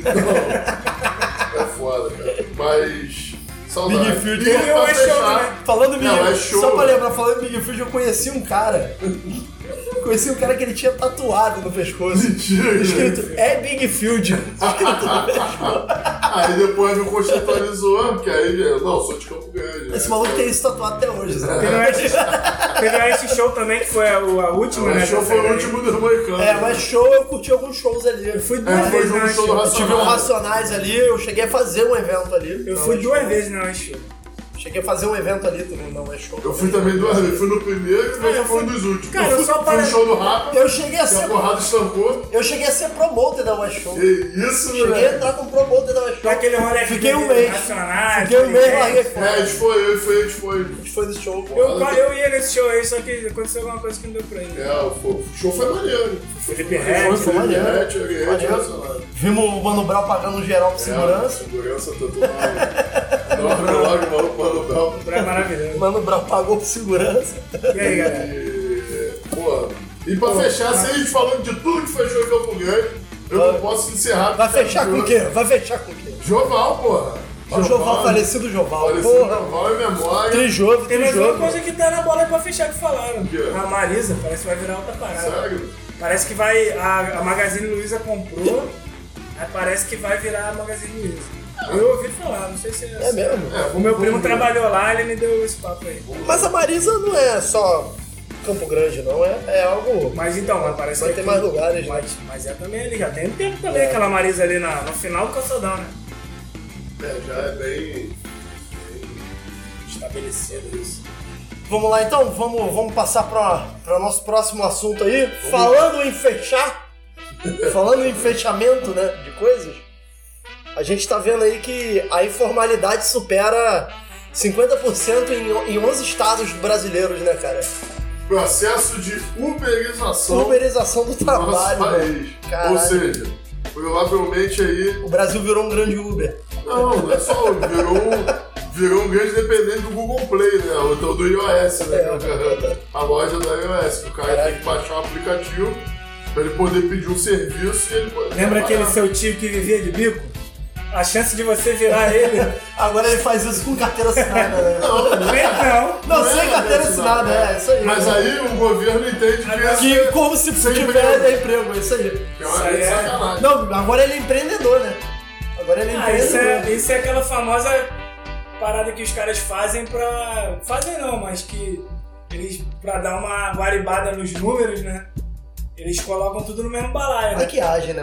É foda, cara. Mas. Saudade. Big Field. Pra é show, fechar, né? Falando Big Não, é show. só pra lembrar, falando Big Field, eu conheci um cara. Conheci um cara que ele tinha tatuado no pescoço. Mentira, Escrito, é Big Field. Aí depois me conceitualizou, porque aí, eu, não, sou de Campo Grande. Esse né? maluco tem isso tatuado até hoje, Teve sabe? um esse, teve um esse show também, que foi a, a última, né? Mas show foi o último do Moicano. É, mas show, eu curti alguns shows ali. Eu fui É, duas foi vezes no na show do. Eu tive um Racionais ali, eu cheguei a fazer um evento ali. Eu fui duas vezes na show. Cheguei a fazer um evento ali, tu não, não é show. Eu fui também duas vezes. Fui no primeiro, mas eu foi um fui- dos últimos. Cara, eu fui, só fui parei- no show do Rapa, Eu cheguei a que a ser. porrada estancou. Eu cheguei a ser promoter da West Show. Que isso, Cheguei a moleque. entrar com promoter da West Show. Pra aquele rolê Fiquei um mês. Fiquei um mês, larguei É, a gente foi, eu e foi, a gente foi. A gente foi nesse show. Eu, eu ia nesse show aí, só que aconteceu alguma coisa que não deu pra ir. É, o o show foi maneiro. Felipe Foi, Red. foi foi maneiro. Vimos o Mano Brown pagando um geral por É, segurança. segurança, mal. Não, logo, maluco, Mano Brown. O Brau é maravilhoso. Mano Brown pagou por segurança. E aí, galera? E, pô, e pra fechar, sem a gente falando de tudo que fechou em Campo Grande, eu não posso encerrar. Vai fechar com o quê? Vai fechar com o quê? Joval, porra. O Joval, falecido Joval. Falecido Porra. Joval é memória. Trijove, Tem mais uma coisa que tá na bola aí pra fechar que falaram. A Marisa, parece que vai virar outra parada. Sério? Parece que vai. A, a Magazine Luiza comprou, aí parece que vai virar a Magazine Luiza. Eu ouvi falar, não sei se é. É mesmo? É, O meu primo vamos trabalhou lá, ele me deu esse papo aí. Mas a Marisa não é só Campo Grande, não. É, é algo. Mas então, mas parece Mas que. tem aqui- mais lugares, né? mas, mas é também ali, já tem um tempo também aquela Marisa ali na, no final do calçadão, né? É, já é bem. Estabelecido isso. Vamos lá então, vamos, vamos passar para o nosso próximo assunto aí. Falando em fechar, falando em fechamento né, de coisas, a gente tá vendo aí que a informalidade supera 50% em, em 11 estados brasileiros, né, cara? Processo de uberização Uberização do do nosso trabalho, país. velho. Ou seja, provavelmente aí. O Brasil virou um grande Uber. Não, não é só. Virou um, virou um grande dependente do Google Play, né? Ou então do iOS, né? A loja da iOS. que O cara tem que baixar o aplicativo pra ele poder pedir um serviço e ele pode. Lembra aquele trabalhar. seu tio que vivia de bico? A chance de você virar ele. Agora ele faz isso com carteira assinada, né? Não, não não. Não, Não é sem carteira assinada, é, isso aí. Mas aí o governo entende que esse Que como se Sem tiver emprego. emprego, é isso aí. é uma Isso aí é- sacanagem. Não, agora ele é empreendedor, né? Agora ele é Ah, isso empreendedor. é, isso é aquela famosa parada que os caras fazem pra. Fazem não, mas que eles, pra dar uma guaribada nos números, né? Eles colocam tudo no mesmo balaio, né? Maquiagem, né?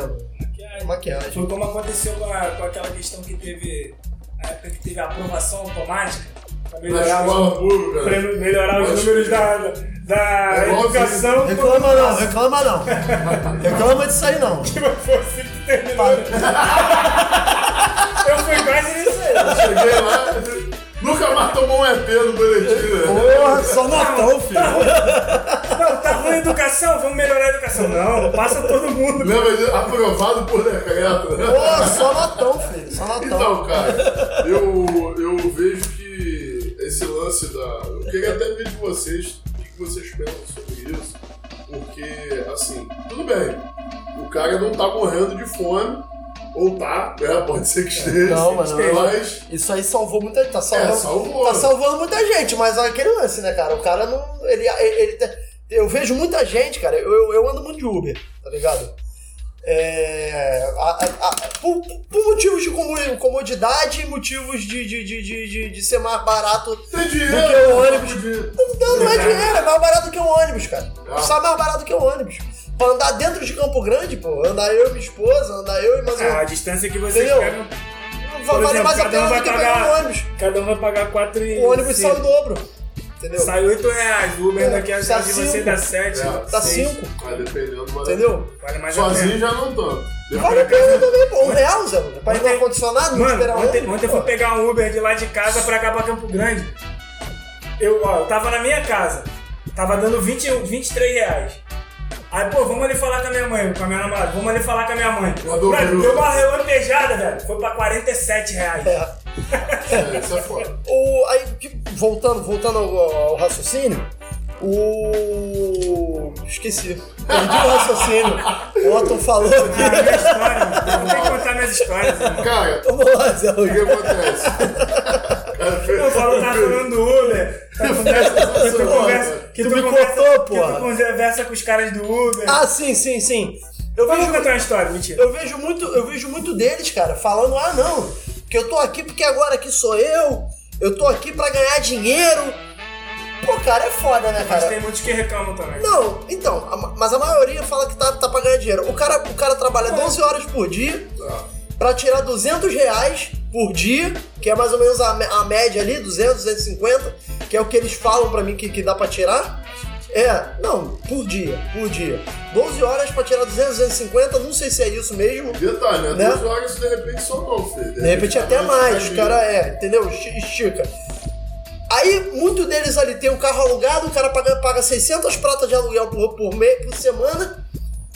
Mano? Maquiagem. Maquiagem. Foi como aconteceu com, a- com aquela questão que teve. Na época que teve a aprovação automática. Pra Na melhorar, os, pra né? melhorar os números da, da É educação. Reclama não, reclama não. Reclama disso aí não. Foi assim que terminou. Eu fui quase nisso aí. Cheguei lá, nunca mais tomou um EP no boletim, né? Porra, só notão, filho. Não, ruim a educação, vamos melhorar a educação. Não, passa todo mundo. Lembra de aprovado por decreto, né? Porra, só notão, filho. Só notão. Então, cara, eu, eu vejo que esse lance da. Eu queria até ver de vocês o que vocês pensam sobre isso. Porque, assim, tudo bem, o cara não tá morrendo de fome, ou tá, né? Pode ser que esteja. Não, mas não. Mas. Isso aí salvou muita gente. Tá salvando, É, salvou. tá salvando muita gente, mas é aquele lance, né, cara? O cara não. Ele, ele, ele- eu vejo muita gente, cara. Eu, eu, eu ando muito de Uber, tá ligado? É, a- a- a- por, por motivos de comodidade e motivos de, de, de, de, de- de ser mais barato. Tem dinheiro, Do que o né? ônibus. Não, não é dinheiro, é mais barato que o ônibus, cara. Ah. Sai mais barato que o ônibus. Pra andar dentro de Campo Grande, pô, andar eu e minha esposa, andar eu e mais É, a distância que vocês Entendeu? pegam. Vale exemplo, mais a um pena do que pagar- pegar um ônibus. Cada um vai pagar 4 e. O ônibus sai o dobro. Entendeu? Sai 8 reais. O Uber É, daqui a tá de você dá 7. É, Tá 5, Ah, dependendo, mas. entendeu? Vale mais Sozinho já não tanto. Vale a pena também, pô. Um real, Zé. Pra ir no Ontem- ar-condicionado, não esperar Mano, ontem, ônibus, ontem eu fui pegar um Uber de lá de casa pra cá pra Campo Grande. Eu, ó, eu tava na minha casa. Tava dando 20, 23 reais. Aí, pô, vamos ali falar com a minha mãe, com a minha namorada. Vamos ali falar com a minha mãe. Mandou Mano, deu uma relampejada, velho. Foi pra 47 reais. É. É, isso é foda. O, aí, que- voltando, voltando ao, ao raciocínio, o. Esqueci. Perdi o raciocínio. O Otton falou Ah, minha que. história, mano. Eu vou que contar minhas histórias, irmão. Cara, Vamos lá, Zé. o que acontece? Eu falo, tá falando do Uber. Tá conversa, que tu conversa, que Tu tu me conversa, cortou, que porra. tu conversa com os caras do Uber. Ah, sim, sim, sim. Eu Vamos vejo, contar uma história, mentira. eu vejo muito, eu vejo muito deles, cara, falando, ah não, que eu tô aqui porque agora aqui sou eu, eu tô aqui pra ganhar dinheiro. Pô, cara, é foda, né, Mas cara? tem muitos que reclamam também. Não, então, a ma- mas a maioria fala que tá, tá pra ganhar dinheiro. O cara, o cara trabalha 12 horas por dia Ah, pra tirar 200 reais por dia, que é mais ou menos a, a média ali, 200, 250, que é o que eles falam pra mim que, que dá pra tirar. É, não, por dia, por dia. 12 horas pra tirar 200, 250, não sei se é isso mesmo. Detalhe, né? Né? 12 horas de repente só não, filho. De repente até mais, os caras é, entendeu? Esti- Estica. Aí, muito deles ali tem um carro alugado, o cara paga, paga 600 pratas de aluguel por, por, mês, por semana,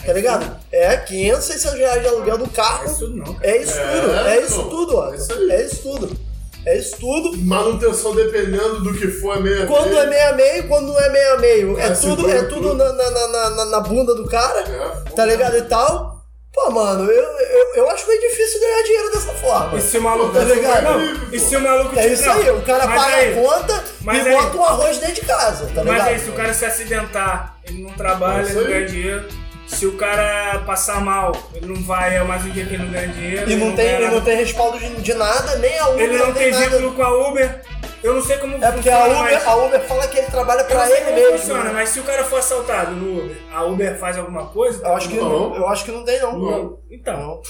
tá ligado? É, 500, 600 reais de aluguel do Não é carro. isso tudo não. É isso É, tudo, é isso então, tudo, ó. é isso aí. É isso tudo. É isso tudo. Manutenção dependendo do que for é meia Quando é meio a meio, quando não é meio a meio. É É, tudo, é tudo tudo. na, na, na, na, na bunda do cara, É, tá ligado e tal. Pô, mano, eu, eu, eu acho meio difícil ganhar dinheiro dessa forma. E se o maluco Tá ligado? Não, e se o maluco É isso aí, o cara mas paga aí, a conta mas e aí- bota um arroz dentro de casa, tá ligado? Mas aí, se o cara se acidentar, ele não trabalha, É isso ele não ganha dinheiro. Se o cara passar mal, ele não vai, é mais um dia que ele não ganha dinheiro. E ele não tem, ganha ele nada. não tem respaldo de, de nada, nem a Uber Ele não tem nada. vínculo com a Uber. Eu não sei como É porque a funciona, Uber, mas... a Uber fala que ele trabalha Eu pra não sei ele como mesmo. funciona, né? mas se o cara for assaltado no Uber, a Uber faz alguma coisa? Eu acho que não. Não. Eu acho que não tem, não. Não. Então, Não.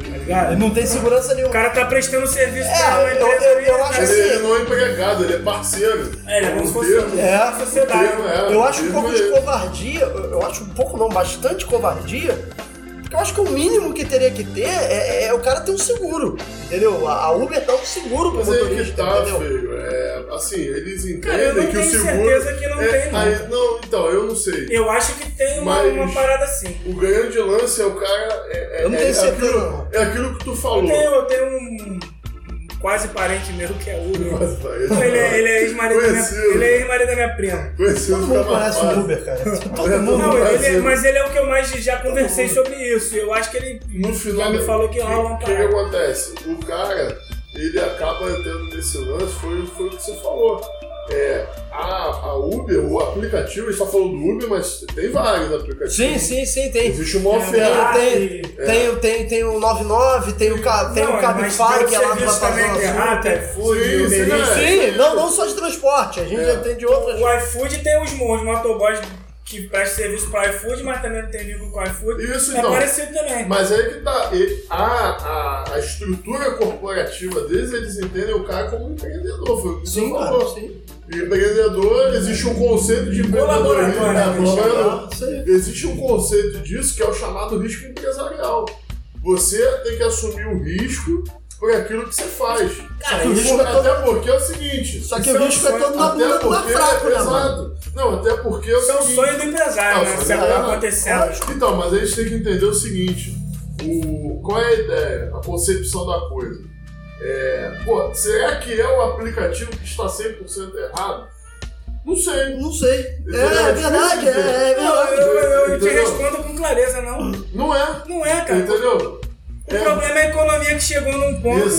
Tá? Ele não tem segurança O nenhuma. cara tá prestando serviço É, pra uma eu- empresa eu- eu né, acho cara? assim, Ele, ele não é empregado, ele é parceiro. É, ele é como se Um fosse. É. sociedade. é. Eu acho um pouco de ele. covardia, eu eu acho um pouco não, bastante covardia, eu acho que o mínimo que teria que ter é, é o cara ter um seguro, entendeu? A a Uber dá um seguro pro Mas aí que tá, entendeu? feio. É, assim, eles entendem Cara, eu não que o tenho seguro. certeza que não é, tem, não. aí- não, então, eu não sei. Eu acho que tem uma, Mas- uma parada assim. O grande lance é o cara. É, é, Eu não tenho é certeza, aquilo, não. é aquilo que tu Eu falou. tenho, eu tenho um quase parente meu que é Uber. Nossa, esse- Ele é, ele é ex-marido da minha, é da minha prima. Conhecido Todo mundo conhece o. Uber, cara. Todo É, mundo. Não, ele, conhece. mas ele é o que eu mais já conversei sobre isso. Eu acho que ele No final, já me falou que rola uma O que, acontece? O cara, ele acaba entrando nesse lance, foi, foi o que você falou. É, a, a Uber, o aplicativo, a gente tá falando do Uber, mas tem vários aplicativos. Sim, sim, sim, tem. Existe uma É, oferta. Ah, Tem, e- tem, tem, tem o 99, tem o, tem Não, o Cabify, tem que é lá na tem Sul. Rappi, tem- iFood, Sim, sim, né? Sim, não, não só de transporte, a gente É. já tem de outras. O iFood tem os, os motoboys que prestam serviço para iFood, mas também não tem vínculo com o iFood. Isso, é então. parecido também. Mas aí que tá. e- A, a, a estrutura corporativa deles, eles entendem o cara como um empreendedor. Foi o que você Sim, cara, falou. sim. E empreendedor, existe um conceito de Colaborador, empreendedorismo. né, é, eles colaborador. aí. Existe um conceito disso que é o chamado risco empresarial. Você tem que assumir o risco por aquilo que você faz. Cara, Só que o risco- é todo- Até porque é o seguinte. Só que o é um risco é todo na bunda do fraco, né, exato. Não, até porque é o Isso é o seguinte. sonho do empresário, Ah, né? sonho Se empresário. acontecendo. Então, mas eles têm que entender o seguinte: o, qual é a ideia, a concepção da coisa? É, pô, será que é o aplicativo que está 100% errado? Não sei. Não sei. É, é verdade, é, é Não, verdade. eu, eu, eu te respondo com clareza, não. Não é. Não é, cara. Entendeu? O problema é a economia que chegou num ponto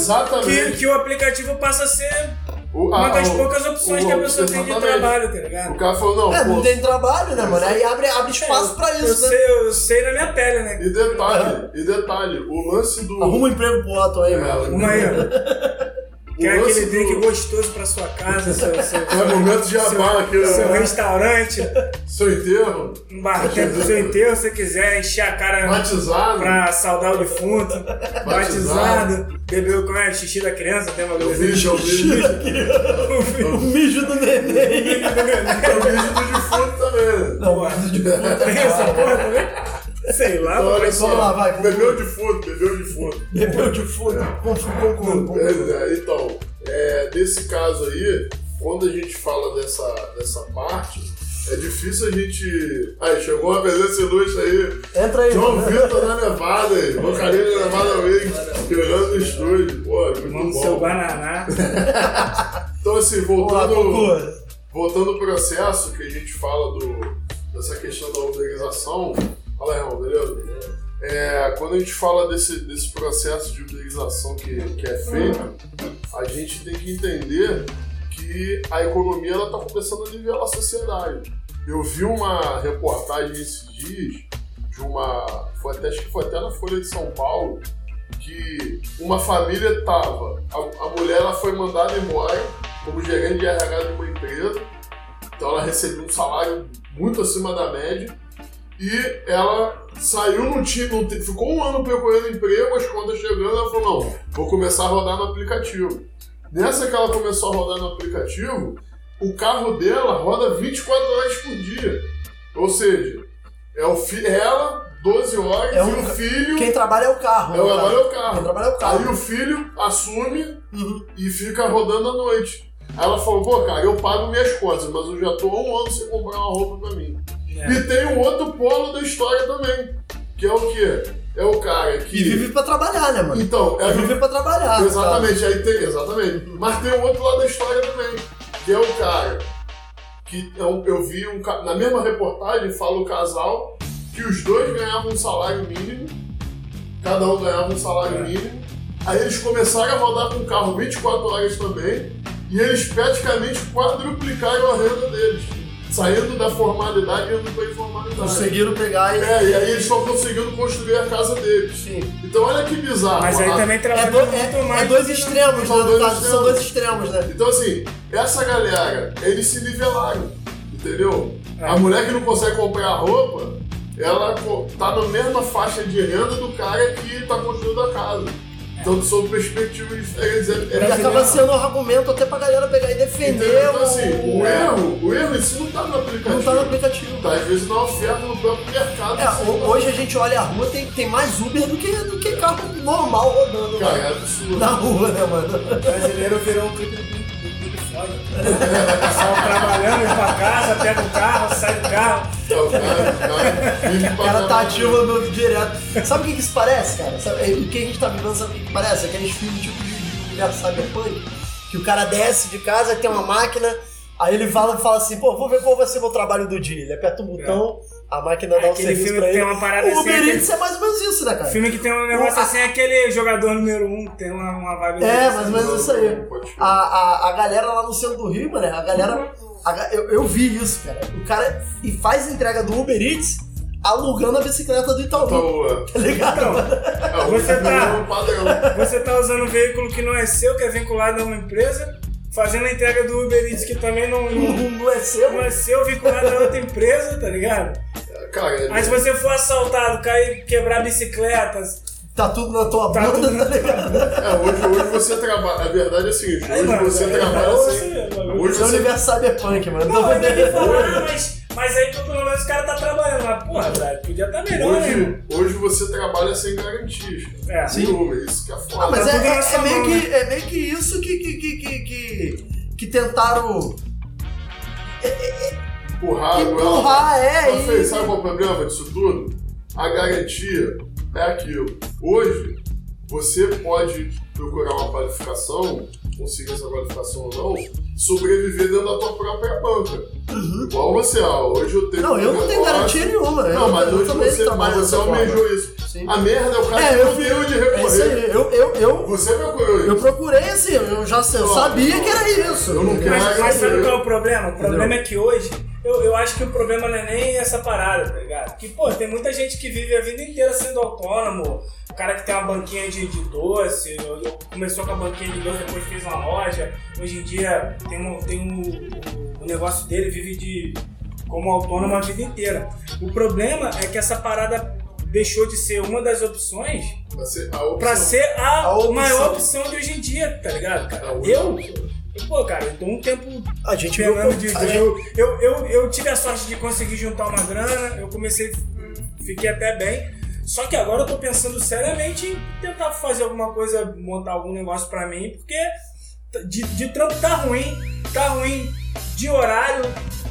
que, que o aplicativo passa a ser O- uma a- das o- poucas opções o- que a pessoa tem de trabalho, tá O ligado? cara falou, não, É, pô, não tem trabalho, né, mano? Aí abre, abre espaço pra eu, isso, né? sei, eu sei na minha pele, né? E detalhe, e detalhe, o lance do. Arruma um emprego pro Otto aí, É, mano. Uma aí, o Quer lance aquele drink do- gostoso pra sua casa, seu, seu, É momento de jabá aqui, seu né? restaurante, Seu enterro, um barquinho do seu enterro, se você quiser encher a cara batizado. pra saudar o defunto, Batizado. batizado, beber como é, xixi da criança, tem uma coisa vi, eu vi. O mijo do neném. Eu vi do defunto também. Não, mijo de Tem essa porra também? Sei lá, Então, olha Vamos só, lá, vai, bebeu defunto, bebeu defunto. Bebeu de fundo. Com, com, com, É, é, então, é, nesse caso aí, quando a gente fala dessa, dessa parte, é difícil a gente. Aí, chegou uma presença ilustre aí. Entra aí, João. Vitor na Nevada aí, vocalista da Nevada Wings, quebrando no estúdio. Pô, muito Manda seu bom. Guaraná. Então, assim, voltando, Cucu. voltando ao processo que a gente fala do, dessa questão da uberização. Fala, irmão, beleza? É, quando a gente fala desse, desse processo de uberização que, que é feito, a gente tem que entender que a economia está começando a nivelar a sociedade. Eu vi uma reportagem esses dias de uma. Foi até, acho que foi até na Folha de São Paulo, que uma família estava. A, a mulher ela foi mandada embora como gerente de RH de uma empresa, então ela recebia um salário muito acima da média. E ela saiu no time, ficou um ano procurando emprego, as contas chegando, ela falou, não, vou começar a rodar no aplicativo. Nessa que ela começou a rodar no aplicativo, o carro dela roda 24 horas por dia. Ou seja, é o fi ela, 12 horas, É e um- o filho. Quem trabalha é o carro. É o né, trabalho é o Quem carro. trabalha é o carro. Aí o filho assume Uhum. e fica rodando à noite. Aí ela falou, pô, cara, eu pago minhas contas, mas eu já tô há um ano sem comprar uma roupa pra mim. É. E tem um outro polo da história também, que é o quê? É o cara que. E vive pra trabalhar, né, mano? Então, é viver pra trabalhar. Exatamente, aí tem, exatamente. Mas tem um outro lado da história também, que é o cara que eu, eu vi um na mesma reportagem fala o casal que os dois ganhavam um salário mínimo, cada um ganhava um salário É. mínimo. Aí eles começaram a rodar com o carro 24 horas também, e eles praticamente quadruplicaram a renda deles, saindo da formalidade e indo para informalidade. Conseguiram pegar e. É, e aí eles estão conseguindo construir a casa deles. Sim. Então olha que bizarro. Mas aí A- também É, trabalha do- muito é- mais. é dois extremos, São né? Dois caso, são extremos. dois extremos, né? Então, assim, essa galera, eles se nivelaram, entendeu? É. A mulher que não consegue comprar roupa, ela tá na mesma faixa de renda do cara que tá construindo a casa. Então, sob perspectivas diferentes. É, E é Brasileiro- acaba sendo um argumento até pra galera pegar e defender entendeu? Então, assim, o, o erro, o erro em si não tá no aplicativo. Não tá no aplicativo. Tá, às vezes na oferta no próprio mercado. É, assim, ho- hoje a gente olha a rua, tem, tem mais Uber do que, do que carro normal rodando Cara, é lá absurdo. na rua, né, mano? O brasileiro virou um clipe do O pessoal trabalhando, indo pra casa, pega o carro, sai do carro. É, cara tá ativo no direto. Sabe o que, que isso parece, cara? Sabe, é, o que a gente tá vivendo, sabe o que, que parece? Aqueles filmes tipo de, de universo cyberpunk, que o cara desce de casa, tem uma máquina, aí ele fala, fala assim, pô, vou ver qual vai ser meu trabalho do dia. Ele aperta o botão, a máquina dá um Aquele serviço filme pra que ele. tem uma parada o assim, Uber Eats é mais ou menos isso, né, cara? Filme que tem um negócio O- assim, aquele jogador número um, tem uma, uma vibe É, assim. mais ou menos isso aí. A, a, a galera lá no centro do Rio, mano, a galera. a eu, eu vi isso, cara. O cara e faz entrega do Uber Eats alugando a bicicleta do Itaú. Então. Tá ligado? Então? É, Você tá- é um padrão. Você tá usando um veículo que não é seu, que é vinculado a uma empresa, fazendo a entrega do Uber Eats que também não, não, Não é seu, não é seu, vinculado a outra empresa, tá ligado? Cara, é- Aí se você for assaltado, cair, quebrar bicicletas, tá tudo na tua Tá bunda, tudo na tá ligado? É, hoje, hoje você trabalha. A verdade é a seguinte: hoje mano, você é, trabalha é, sem. você, mano. Hoje é o você. universo cyberpunk, mano. Não, ainda me falar, mas, mas aí pelo menos o cara tá trabalhando. Mas, porra, velho, podia estar melhor, né? Hoje, hoje você trabalha sem garantias. É. Nenhuma, isso que é foda. Ah, mas Tá é, é- é meio que, é meio que isso que, que, que, que, que, que tentaram Empurrar, empurrar, é, Mas, e- sabe qual é o problema disso tudo? A garantia é aquilo. Hoje, você pode procurar uma qualificação, conseguir essa qualificação ou não, sobreviver dentro da tua própria banca. Igual você, ah, hoje eu tenho Uhum. Não, eu não tenho garantia nenhuma. Não, eu, mas eu hoje você, mas você almejou isso. Sim. A merda é o cara É, que eu não vi. tem onde É isso recorrer. aí. Eu, eu, eu, Você procurou isso. eu procurei assim, eu já eu Ó, sabia que era isso. eu não quero- Mas, mas sabe eu- qual é o problema? O problema é que hoje, eu, eu acho que o problema não é nem essa parada, tá ligado? Que, pô, tem muita gente que vive a vida inteira sendo autônomo, o cara que tem uma banquinha de, de doce, começou com a banquinha de doce, depois fez uma loja, hoje em dia tem um, tem um, o, o negócio dele, vive de como autônomo a vida inteira. O problema é que essa parada deixou de ser uma das opções Pra ser a opção. pra ser a, A opção. maior opção de hoje em dia, tá ligado, cara? Eu. Pô, cara, eu tô um tempo A gente viu. Fernando de, de- gente- eu, eu, eu, eu tive a sorte de conseguir juntar uma grana, eu comecei, fiquei até bem. Só que agora eu tô pensando seriamente em tentar fazer alguma coisa, montar algum negócio pra mim, porque de, de trampo tá ruim, tá ruim de horário,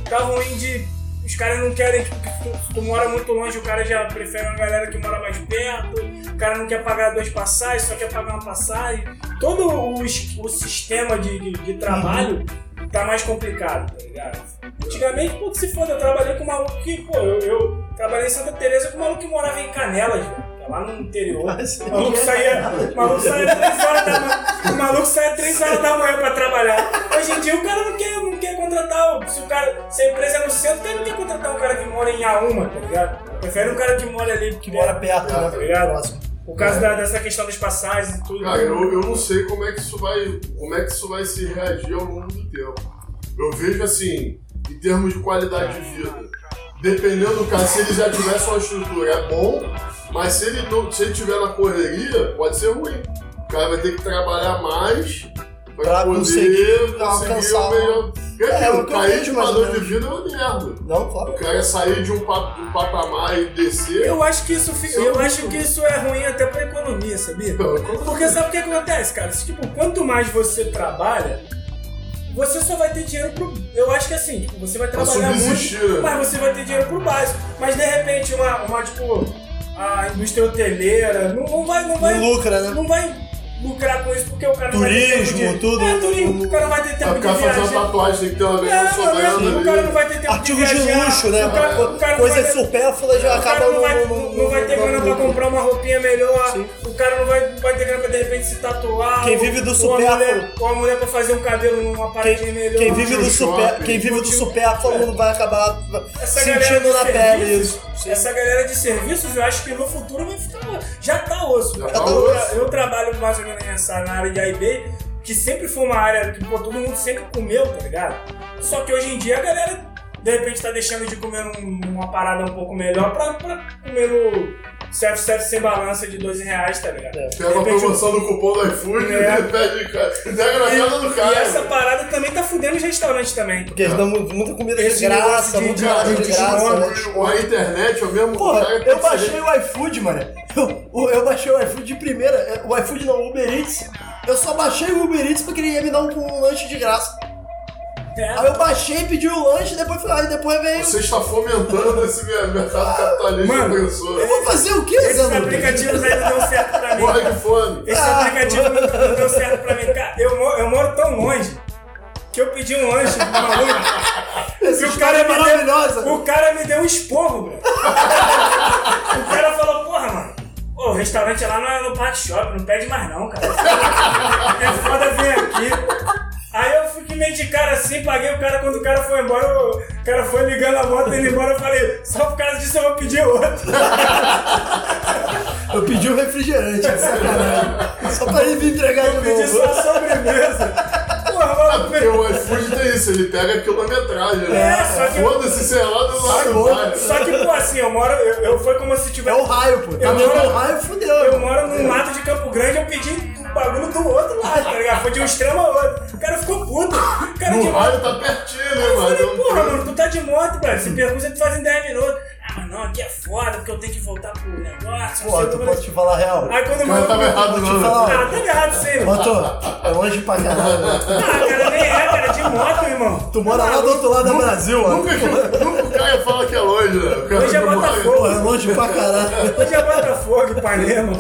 tá ruim de. Os caras não querem, tipo, tu, tu mora muito longe, o cara já prefere uma galera que mora mais perto, o cara não quer pagar duas passagens, só quer pagar uma passagem. Todo o, o sistema de, de, de trabalho tá mais complicado, tá ligado? Antigamente, pô, que se foda, eu trabalhei com um maluco que, pô, eu, eu trabalhei em Santa Teresa com um maluco que morava em Canelas, velho. Lá no interior. Mas- O maluco saía, o maluco saía 3 horas da manhã. O maluco saía 3 horas da manhã pra trabalhar. Hoje em dia o cara não quer, não quer contratar. Se o cara. Se a empresa é no centro, o cara não quer contratar um cara que mora em Auma, tá ligado? Prefere um cara que mora ali, que mora perto, né? tá ligado? Próximo. Por causa da- dessa questão das passagens e tudo. Cara, eu, eu não sei como é que isso vai. como é que isso vai se reagir ao longo do tempo. Eu vejo assim, em termos de qualidade de vida, dependendo do cara, se ele já tivesse uma estrutura, é bom, mas se ele, não, se ele tiver na correria, pode ser ruim. O cara vai ter que trabalhar mais Pra conseguir conseguir alcançar o É, aquilo, o que eu cair vejo de padrão de vida é uma merda. Não, claro. O cara sair de um, pa- de um patamar e descer. Eu acho que isso Sim. eu acho que isso é ruim até pra economia, sabia? Porque sabe o que acontece, cara? Tipo, quanto mais você trabalha, você só vai ter dinheiro pro. Eu acho que assim, tipo, você vai trabalhar muito, né? mas você vai ter dinheiro pro básico. Mas de repente uma, uma tipo, a indústria hoteleira não, não vai. Não vai Não lucra, né? não vai lucrar com isso porque o cara não vai ter Turismo, tempo de... tudo. É, turismo. O cara vai ter tempo O de cara fazer uma viajar. tatuagem tem que ter uma É, o ali. cara não vai ter tempo Artigos de de viajar. luxo, né? O cara, o cara Coisas vai supérfluas já o cara não vai, no- no- não vai ter grana pra comprar uma roupinha melhor. Sim. O cara não vai, vai ter grana pra de repente se tatuar. Quem vive do supérfluo. mulher- Ou a mulher pra fazer um cabelo numa paradinha melhor. quem vive do super, quem vive do supérfluo não vai acabar Essa sentindo na de pele isso. Essa galera de serviços, eu acho que no futuro vai ficar. Já tá osso. Já tá osso. Eu trabalho mais ou menos nessa na área de AIB, que sempre foi uma área que pô, todo mundo sempre comeu, tá ligado? Só que hoje em dia a galera, de repente, tá deixando de comer um- uma parada um pouco melhor pra, pra comer no self-service sem balança de 12 reais, tá ligado? É. Pega a promoção do cupom do iFood É. e pede, na casa do cara. e essa parada também tá fudendo os restaurantes também. Porque eles dão mu- muita comida de graça, de- muito de- barato de de graça, né? Com a internet, é o mesmo Porra, eu baixei o iFood, mano. Eu, eu baixei o iFood de primeira. é, O iFood não, o Uber Eats. Eu só baixei o Uber Eats porque ele ia me dar um, um lanche de graça. É. Aí eu baixei, pedi o lanche, depois, fui- aí depois veio. Você está fomentando esse mercado capitalista Mano, opressor. Eu vou fazer o quê, Esses Zé Lucas? aplicativos aí não deu certo pra mim. Morre de fome. Esse Ah, aplicativo não, não deu certo pra mim. Cara, eu, eu moro tão longe que eu pedi um lanche pro maluco. Essa o história é me deu- maravilhosa. O cara me deu um esporro, bro. o cara falou, porra, mano. Pô, o restaurante lá não é no Park Shop, não pede mais não, cara. É foda vir aqui. Aí eu fiquei meio de cara assim, paguei o cara, quando o cara foi embora, o cara foi ligando a moto indo embora, eu falei, só por causa disso eu vou pedir outro. Eu pedi um refrigerante, é sacanagem. Só pra ele me entregar de Pedi só a novo. sobremesa. Porra, mano, Porque o iFood tem isso, ele pega a quilometragem, né? É, só que- Foda-se, sei lá, do lado. Só que, pô, assim, eu moro. Eu, eu foi como se É tivesse. o raio, pô. Tá Eu vendo moro- o raio, fudeu. Eu moro num mato de Campo Grande, eu pedi o bagulho do outro lado, tá ligado? Foi de um extremo ao outro. O cara ficou puto. O cara de moto. tá pertinho, né, Eu mano? falei, Não porra, mano, tu tá de moto, velho. Se pergunta, tu faz em 10 minutos. Ah, mas não, aqui é foda, porque eu tenho que voltar pro negócio. Pô, tu pode te falar a real. Aí quando o O cara tava errado, não. falar, Ah, tava errado sim, mano. tô, é longe pra caralho. Ah, cara, nem é, cara, de moto, irmão. Tu mora lá do outro lado do Brasil, ó. Nunca, nunca o cara fala que é longe, né? Hoje é Botafogo. É longe pra caralho. Hoje é Botafogo, Ipanema.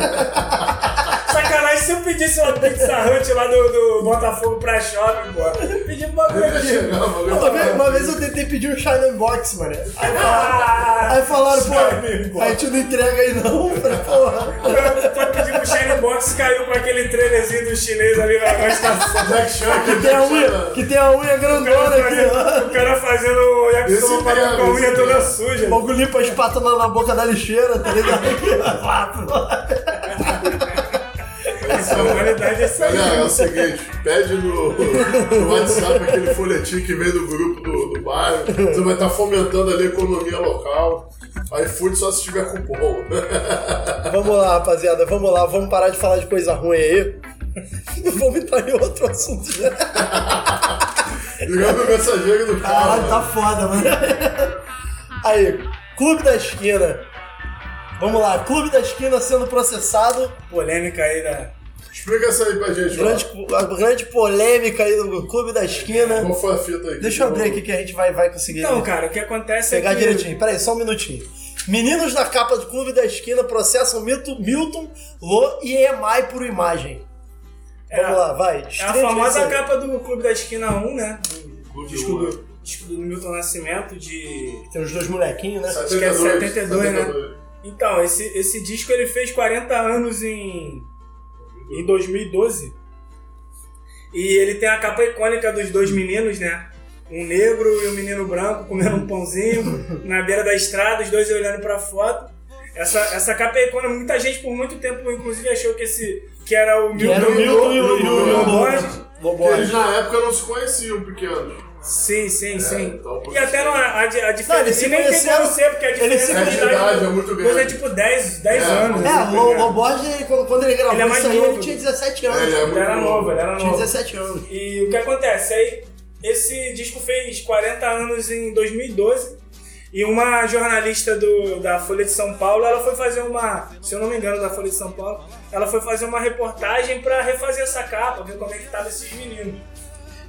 Sacanagem, se eu pedisse uma pizza hut lá do, do Botafogo pra shopping, pô. Pedi um bagulho aqui. chegar, mano. Uma vez, uma vez eu tentei pedir um Shine Box, mano. Aí falaram, Ah, aí falaram pô, a gente não entrega aí não. Falei, porra. Foi pedir pro Shine Box caiu com aquele trailerzinho do chinês ali na na estação. Jack Chan, Que tem a unha, que tem a unha O grandona cara aqui, fazendo, ó. o cara fazendo yakisoba pra com a unha toda suja. O bagulho limpa a espátula na boca da lixeira, tá ligado? Essa humanidade é essa aí. Galera, é o seguinte, pede no, no WhatsApp aquele folhetim que vem do grupo do, do bairro. Você vai estar fomentando ali a economia local. iFood só se tiver cupom. Vamos lá, rapaziada, vamos lá, vamos parar de falar de coisa ruim aí. Vamos entrar em outro assunto já. Ligando o mensageiro do Caralho, carro. tá foda, mano. Aí, Clube da Esquina. Vamos lá, Clube da Esquina sendo processado. Polêmica aí da. Explica essa aí pra gente, ó. Grande, a grande polêmica aí do Clube da Esquina. Qual foi a fita aí? Deixa eu abrir aqui que a gente vai, vai conseguir Então, cara, o que acontece pegar é que. direitinho. Pera aí, só um minutinho. Meninos da capa do Clube da Esquina processam Milton, Milton Lô e EMI por imagem. É, Vamos lá, vai. É a famosa capa do Clube da Esquina 1, né? Clube Disco do- do, disco do Milton Nascimento de. Tem os dois molequinhos, né? Acho que é 72, né? Então, esse, esse disco ele fez 40 anos em, em 2012. E ele tem a capa icônica dos dois meninos, né? Um negro e um menino branco comendo um pãozinho na beira da estrada, os dois olhando pra foto. Essa, essa capa é icônica. Muita gente por muito tempo, inclusive, achou que, esse, que era o Milton, era o Milton e o. Borges. Eles na época não se conheciam, pequenos. Sim, sim, É, sim. então, e até não, a, a, a Não, diferença. eles se e nem tem conheceram- como ser, porque a diferença É de idade, é muito coisa é grande. tipo 10, 10 É, anos. É, assim, o, tá o Borges, ele- quando, quando ele gravou Ele é mais isso aí, novo. ele tinha 17 anos. É, ele é Ele muito era novo, ele era Tinha novo. 17 anos. E o que acontece? Aí, esse disco fez 40 anos em 2012 e uma jornalista do, da Folha de São Paulo, ela foi fazer uma, se eu não me engano, da Folha de São Paulo, ela foi fazer uma reportagem pra refazer essa capa, ver como é que tava esses meninos.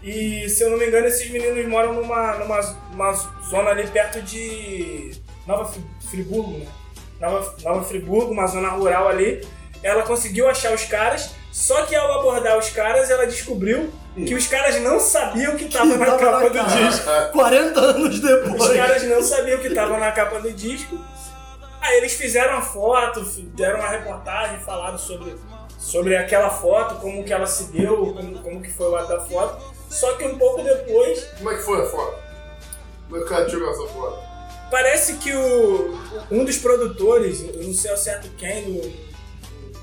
E, se eu não me engano, esses meninos moram numa, numa uma zona ali perto de Nova Fri- Friburgo, né? Nova, Nova Friburgo, uma zona rural ali. Ela conseguiu achar os caras, só que ao abordar os caras, ela descobriu que os caras não sabiam que tava na capa do disco. 40 anos depois. Os caras não sabiam que tava na capa do disco. Aí eles fizeram a foto, deram uma reportagem, falaram sobre, sobre aquela foto, como que ela se deu, como, como que foi o ato da foto. Só que um pouco depois, Como é que foi a foto? Como é que o cara tirou essa foto? parece que o, um dos produtores, eu não sei ao certo quem, do-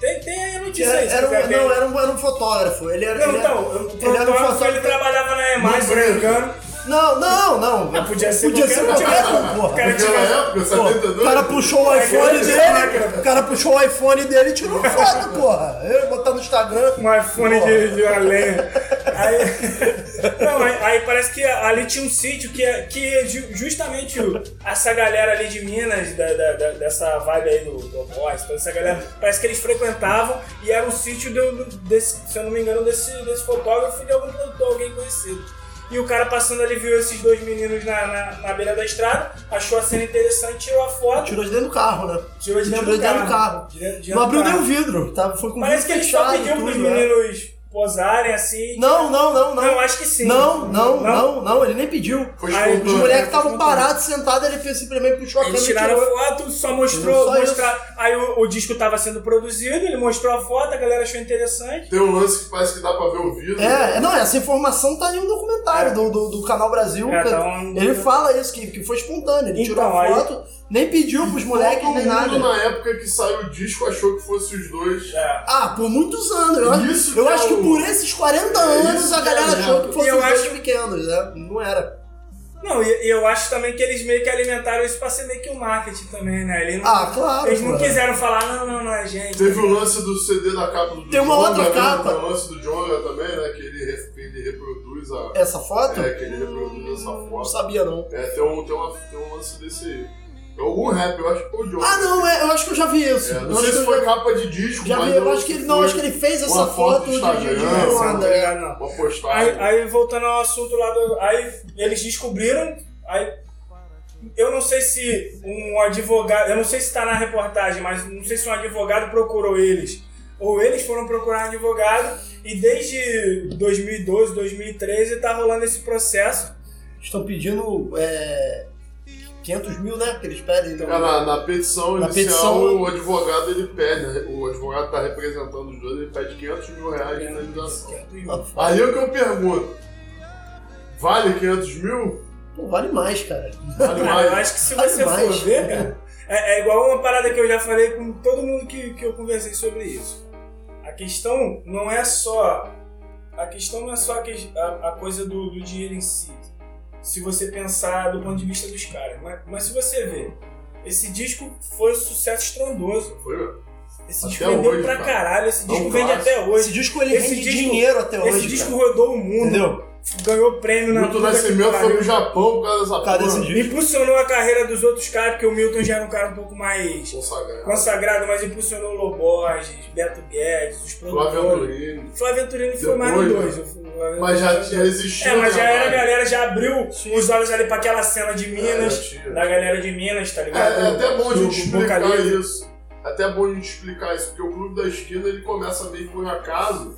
tem, tem aí a notícia aí, Era, um, não, era um, era um fotógrafo. Ele era, Não, ele era- então, o ele era um fotógrafo ele trabalhava na EMAI, se eu não me engano. Não, não, não. Podia ser Podia ser qualquer qualquer um, um, porra. O cara Naquela tinha- época, Pô, 72? o cara puxou o É, iPhone dele. máquina. O cara puxou o iPhone dele e tirou foto, porra. Eu botar no Instagram. um iPhone de, de uma lenha. Aí, não, aí, aí parece que ali tinha um sítio que, é- que ju- justamente essa galera ali de Minas, da, da- da- dessa vibe aí do, do Boys, toda essa galera, parece que eles frequentavam e era um sítio, do- desse, se eu não me engano, desse, desse fotógrafo e de algum produtor, alguém conhecido. E o cara passando ali viu esses dois meninos na, na, na beira da estrada, achou a cena interessante, tirou a foto, Tirou de dentro do carro, né? tirou de dentro tirou do de dentro carro. do carro. De dentro- de Não dentro do abriu nem o vidro. Tá? Foi com Parece que ele só pediu pros né? meninos posarem assim. Não, não, não, não. Não, acho que sim. Não, não, não, não, ele nem pediu. Foi Aí, Os moleques estavam parados, sentados, ele fez simplesmente puxou a Eles câmera e tiraram tirou. foto, só mostrou. Só mostrar- Aí o, o disco tava sendo produzido, ele mostrou a foto, a galera achou interessante. Tem um lance que parece que dá pra ver o vídeo. É, não, essa informação tá em um documentário É. do, do, do Canal Brasil. É, que tá um- Ele fala isso, que, que foi espontâneo. Ele tirou Então, a aí- foto, nem pediu pros moleques, nem nada. na época que saiu o disco achou que fosse os dois. É. Ah, por muitos anos. Eu, acho- Isso eu que é acho que o- por esses 40 É anos a que galera é achou que fossem E eu os dois acho- pequenos, né? Não era. Não, e, eu acho também que eles meio que alimentaram isso pra ser meio que um marketing também, né? Eles não, Ah, claro. eles não quiseram falar, não, não, não é gente. Teve o lance do CD da capa do Tem uma Jonga, outra né? capa. O lance do Jonga também, né? Que ele, que ele reproduz a. Essa foto? É, que ele reproduz essa Não foto. sabia, não. É, tem um, tem, uma, tem um lance desse aí. Algum rap, eu acho que foi o Jonga. Ah, não, é, eu acho que eu já vi isso. É, não sei se foi já- capa de disco, Já mas vi, eu acho que ele, não, acho que ele fez essa uma foto de, de, Não, não é. não. Uma postagem. Aí, aí voltando ao assunto lá do. Aí eles descobriram. Aí eu não sei se um advogado. Eu não sei se está na reportagem, mas não sei se um advogado procurou eles. Ou eles foram procurar um advogado. E desde 2012, 2013 tá rolando esse processo. Estão pedindo é, 500 mil, né? Que eles pedem. É, na, na petição Na inicial, petição- o advogado ele pede, né? o advogado está representando os dois, ele pede 500 mil reais de indenização. Aí é o que eu pergunto: vale 500 mil? Pô, vale mais, cara. Vale Cara, eu mais? acho que se Vale você mais. for ver, cara, é, é igual uma parada que eu já falei com todo mundo que, que eu conversei sobre isso. A questão não é só. A questão não é só a, que- a- a coisa do, do dinheiro em si. Se você pensar do ponto de vista dos caras. Mas, mas se você ver, esse disco foi um sucesso estrondoso. Foi, meu? Esse Até disco vendeu hoje, pra cara. caralho. Esse disco vende até hoje. Esse disco ele Esse rende disco- dinheiro até Esse hoje. disco cara. rodou o mundo. Entendeu? Ganhou prêmio na Milton Nascimento foi pro Japão por causa dessa Por causa porra. Impulsionou a carreira dos outros caras, porque o Milton já era um cara um pouco mais Consagrado. consagrado, mas impulsionou o Loborges, Beto Guedes, os Flávio produtores. Anturini. Flávio Venturini foi mais no dois. né? Mas já, Venturini- já existia. É, mas já né, era a galera, já abriu os olhos ali pra aquela cena de Minas, já tinha. da galera de Minas, tá É, ligado? é até bom a gente explicar isso. Até bom a gente explicar isso, porque o Clube da Esquina ele começa meio por acaso,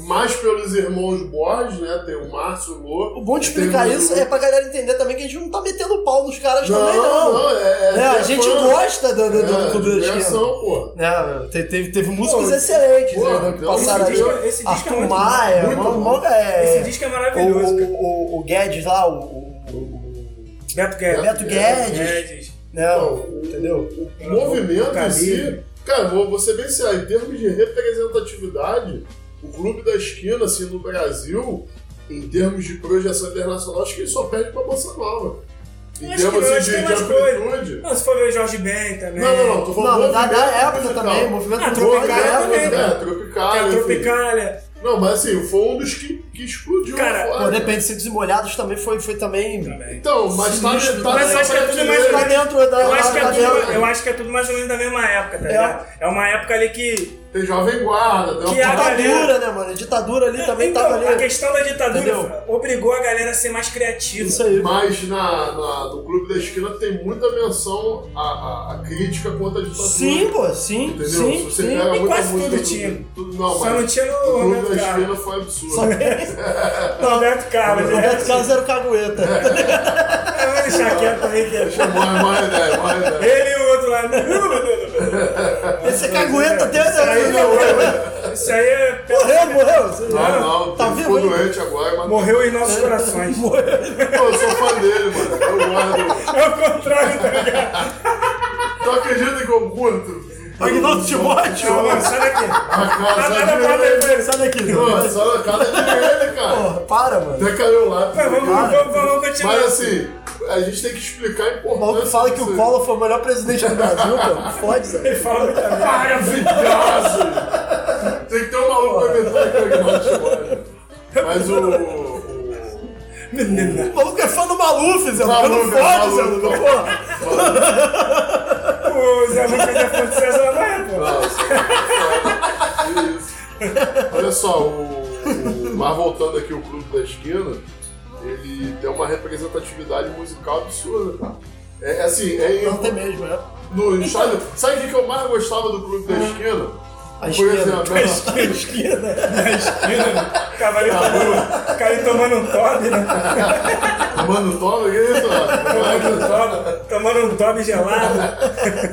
mais pelos irmãos Borges, né? Tem o Márcio, o Lô. O bom de explicar isso é pra galera entender também que a gente não tá metendo pau nos caras Não, também, não. não, é, é, É, a é gente fã. gosta do, do, do é, Clube da Esquina. diversão, pô. É, te- teve, teve músicas Pô, excelentes pô, né, que passaram esse aí. disco- esse disco é Arthur muito Maia, bom, muito mó- é, Esse disco é maravilhoso, o, o, o Guedes lá, o, o- o- Beto Guedes. Beto Guedes. Guedes. né, Não, entendeu? O movimento em si, cara, vou, vou ser bem sério, em termos de representatividade, o Clube da Esquina, assim, no Brasil, em termos de projeção internacional, acho que ele só perde pra Bossa Nova. Em acho que termos não, assim, de, de amplitude. Não, se for ver o Jorge Ben também. Não, não, não, tô falando Não, da, da época também, movimento Ah, Tropicália época. também, É, cara. Tropicália. É. Tropicália. Não, mas assim, foi um dos que, que explodiu Cara, Pô, depende, e Molhados também foi, foi também... Também. Então, mas tá, Sinistro. tá Mas acho que é tudo mais-. Tá dentro da... Eu acho, que é tá tudo, eu acho que é tudo mais ou menos da mesma época, tá ligado? É uma época ali que. Tem Jovem Guarda, tem Que a uma Ditadura, né, mano? A ditadura ali também então, tava a ali. questão da ditadura Entendeu? obrigou a galera a ser mais criativa. Isso aí. Mas na, na- no Clube da Esquina tem muita menção à, à- à crítica contra a ditadura. Sim, pô, sim, Entendeu? sim, você sim. pega E quase música tudo do- tinha. tudo- não, Só mas não tinha no o Clube Roberto da Carlos. Esquina foi absurdo. Só- No Roberto Carlos. O Roberto Carlos era o cagueta. É, vou deixar quieto aí. que- Deixa morre, morre ideia, morre ideia. Ele e o lá. Esse é cagueta até... Isso aí, não, isso aí é. Morreu, morreu. Não, não, Tá vivo ficou doente agora, mas Morreu em nossos corações. Pô, eu sou fã dele, mano. Eu guardo. É o contrário, tá ligado? Tu acredita que eu curto? Agnaldo Timóteo. Não, mano, sai daqui. A casa Nada pra dele. Sai daqui. Pô, só na casa dele, cara. Porra, para, mano. Até caiu lá. Mas vamos, vamos, vamos continuar. Mas assim, a gente tem que explicar a O importância. maluco fala que o. Collor foi o melhor presidente do Brasil, pô. Fode, Ele Zé. fala muita merda. Maravilhoso! Tem que ter um maluco pra inventar aqui o Timóteo. Mas o. o... Menina. O maluco é fã do Maluf, Zé. Não Maluf, fode. Zé. Luca, Porra. O Zé Lucas é fã de César Maia, pô. Nossa, que isso. Olha só, o, o- mas voltando aqui o Clube da Esquina, ele tem uma representatividade musical absurda, cara. É, é assim, é Não em, tem mesmo, né? no estádio. Sabe o que eu mais gostava do Clube da Esquina? A Por esquerda. exemplo, A esquerda. A esquerda. Cavalinho tomando, cavalinho tomando um tobe, né? Mano, toma, que isso? Tomando um tobe, tomando um tobe gelado.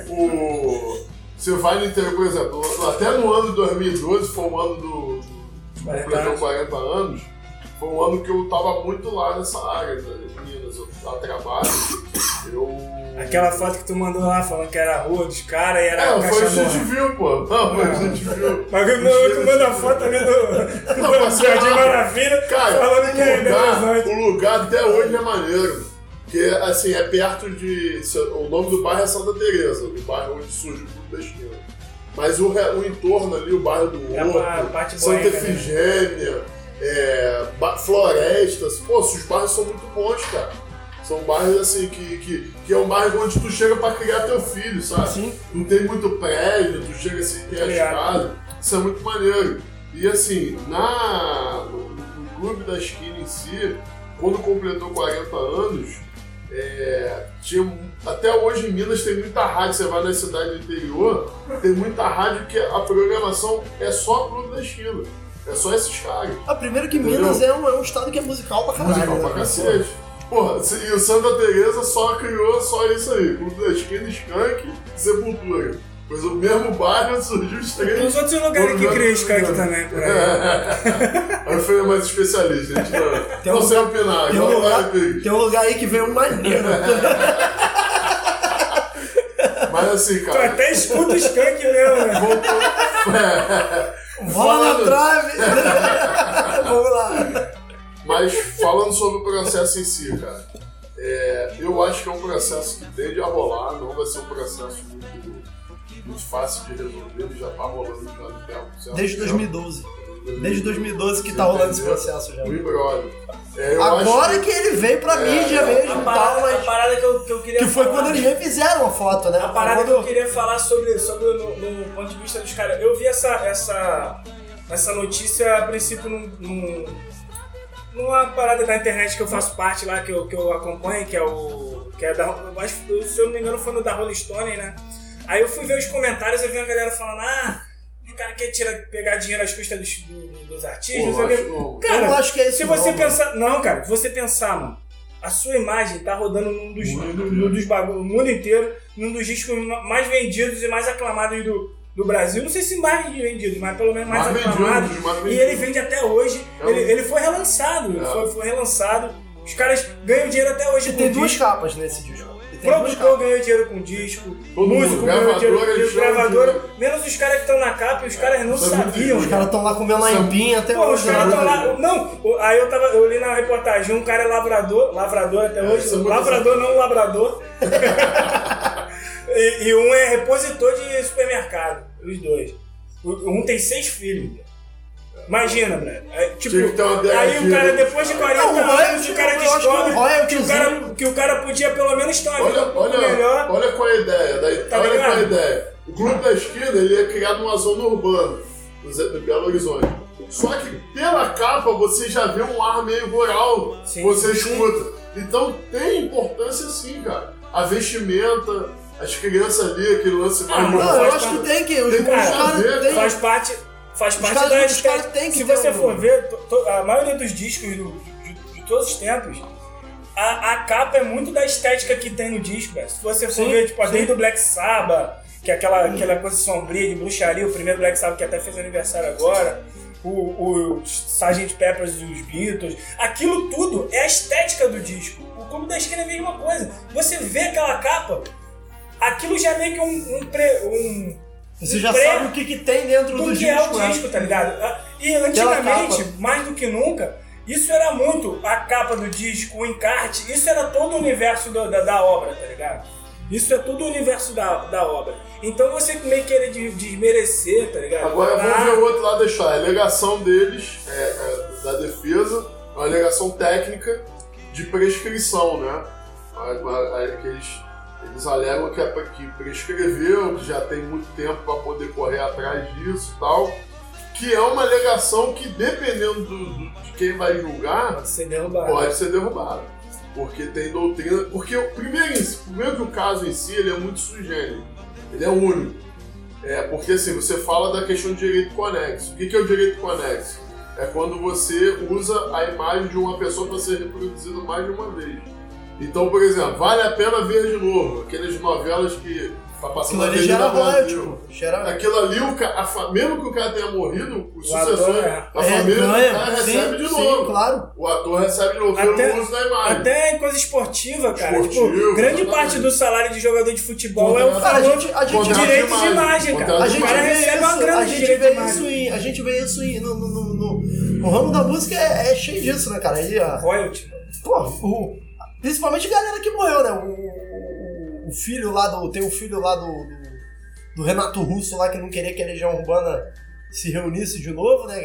o, você vai no interior, por exemplo, até no ano de 2012, foi um ano do. do 40 completou anos. 40 anos, foi um ano que eu tava muito lá nessa área, né, de Minas, eu a trabalho. Eu. Aquela foto que tu mandou lá falando que era a rua dos caras e era É, a foi a gente viu, pô. Não, foi a gente viu. Mas o maluco manda a foto também do, Não, do Jardim Maravilha Cara, falando que é o lugar, Horizonte. o lugar até hoje é maneiro. Porque, assim, é perto de. O nome do bairro é Santa Teresa, o bairro onde surge o Clube da Esquina. Mas o, o entorno ali, o bairro do É Horto, pa- parte Santa boêmia, né? É, florestas. Pô, os bairros são muito bons, cara. São bairros assim que, que, que é um bairro onde tu chega pra criar teu filho, sabe? Sim. Não tem muito prédio, tu chega assim, tem as Obrigado. casas. Isso é muito maneiro. E assim, na, no, no clube da esquina em si, quando completou 40 anos, é, tinha, até hoje em Minas tem muita rádio, você vai na cidade do interior, tem muita rádio que a programação é só clube da esquina. É só esses caras. Ah, primeiro que Entendeu? Minas é um, é um estado que é musical pra caralho. Musical né? pra cacete. Porra, e o Santa Teresa só criou só isso aí, Clube da Esquina, Skank e Sepultura. Pois o mesmo bairro surgiu os três. Tem uns outros lugares que criam skunk também por aí. Aí eu fui mais especialista, a gente não, Tem não um- sei opinar, Tem um, lugar, tem um lugar aí que veio um maneiro. Mas assim, Tu cara, até escuta o skunk mesmo, né? voltou. É, Bola na trave. Vamos lá. Mas falando sobre o processo em si, cara, é, eu acho que é um processo que tende a rolar, não vai ser um processo muito, muito fácil de resolver, ele já tá rolando já no tempo. certo? Desde 2012. Desde 2012 que tá rolando esse processo já. O imbróglio. É, Agora acho que ele veio pra mídia mesmo A e tal, parada, a mas. parada que, eu, que eu queria Que foi falar- quando eles refizeram a foto, né? A parada que Quando- eu queria falar sobre, sobre no, no ponto de vista dos caras. Eu vi essa, essa, essa notícia a princípio num, num- numa parada da internet que eu faço parte lá, que eu, que eu acompanho, que é o. Que é da, eu acho, que, se eu não me engano, foi no da Rolling Stone, né? Aí eu fui ver os comentários e vi a galera falando, ah, cara quer tirar, pegar dinheiro às custas dos, do- dos artistas. Pô, acho não. Cara, Eu acho que é isso se não, você mano. pensar. Não, cara, se você pensar, mano, a sua imagem tá rodando num dos, num dos bagulhos, no mundo inteiro, num dos discos ma- mais vendidos e mais aclamados do, do Brasil. Não sei se mais vendidos, mas pelo menos mais, Mais vendidos, aclamados. mais e vendidos. ele vende até hoje. É Ele, ele foi relançado, É. foi, foi relançado. Os caras ganham dinheiro até hoje E tem duas disco. capas nesse disco. Produtor ganhou dinheiro com disco, Todo músico mundo, ganhou dinheiro com disco, gravadora, menos os caras que estão na capa e os caras não é sabiam. Os caras estão lá comendo é- em pinha até Pô, os hoje. caras né? estão lá. Não, aí eu tava. Eu li na reportagem, um cara é lavrador, lavrador até É, hoje, é lavrador não labrador. e, e um é repositor de supermercado, os dois. O- Um tem seis filhos. Imagina, velho. É, tipo, aí o cara, depois de 40 Não, o anos, royalty, o cara acho que o descobre que o, cara, que o cara podia pelo menos vida Olha, um olha, melhor. olha qual é a ideia. Da, Tá olha qual é a ligado? ideia. O Clube da Esquina ele é criado numa zona urbana, no Belo Horizonte. Só que pela capa você já vê um ar meio rural, Sim. você escuta. Então tem importância sim, cara. A vestimenta, as crianças ali, aquele lance Ah, Não, eu acho que tem que. Tem que têm. Faz parte, faz parte caras- da os estética. Se você um- for ver, to- to- a maioria dos discos do- de, de todos os tempos, a, a capa é muito da estética que tem no disco, velho. Se você for Sim, ver, tipo, sim. desde o Black Sabbath, que é aquela, aquela coisa sombria de bruxaria, o primeiro Black Sabbath que até fez aniversário agora, o, o Sgt. Peppers dos Beatles, aquilo tudo é a estética do disco. O Clube da Esquina é a mesma coisa. Você vê aquela capa, aquilo já é meio que um, um, pre- um Você já pré- sabe o que, que tem dentro do, do que disco. é o né? disco, tá ligado? Ah, E antigamente, mais do que nunca, isso era muito a capa do disco, o encarte, isso era todo o universo do- da, da obra, tá ligado? Isso é todo o universo da, da obra. Então você meio querer de- desmerecer, tá ligado? Agora vamos Ah, ver o outro lado da história. A alegação deles, é, é, da defesa, é uma alegação técnica de prescrição, né? A- a- a- que eles, alegam que, é que prescreveu, que já tem muito tempo para poder correr atrás disso e tal. Que é uma alegação que, dependendo do- do- de quem vai julgar, Pode ser derrubado. pode ser. Porque tem doutrina. Porque o primeiro, primeiro que o caso em si ele é muito sugênero. Ele é único. É, porque assim, você fala da questão de direito conexo. O que que é o direito conexo? É quando você usa a imagem de uma pessoa para ser reproduzida mais de uma vez. Então, por exemplo, vale a pena ver de novo aquelas novelas que tá passando Aquilo ali gera royalty. Gera... Aquilo ali, o ca- fa- mesmo que o cara tenha morrido, o, O sucessor, é. a É, família do ganha. cara sim, recebe de sim, novo. claro. O ator recebe de novo pelo Até- uso da imagem. Até em coisa esportiva, cara. Esportivo, tipo, grande exatamente. parte do salário de jogador de futebol é o Cara, a gente, a gente, direito de imagem. imagem, cara. A gente cara vê recebe uma grana a gente vê de imagem. isso em, a gente vê isso em, no, no, no, no- o ramo da música é, é cheio disso, né, cara? Aí, ó, Royalty. pô, o, principalmente a galera que morreu, né? O, o, o filho lá do, tem o filho lá do, do, do Renato Russo lá que não queria que a Legião Urbana se reunisse de novo, né?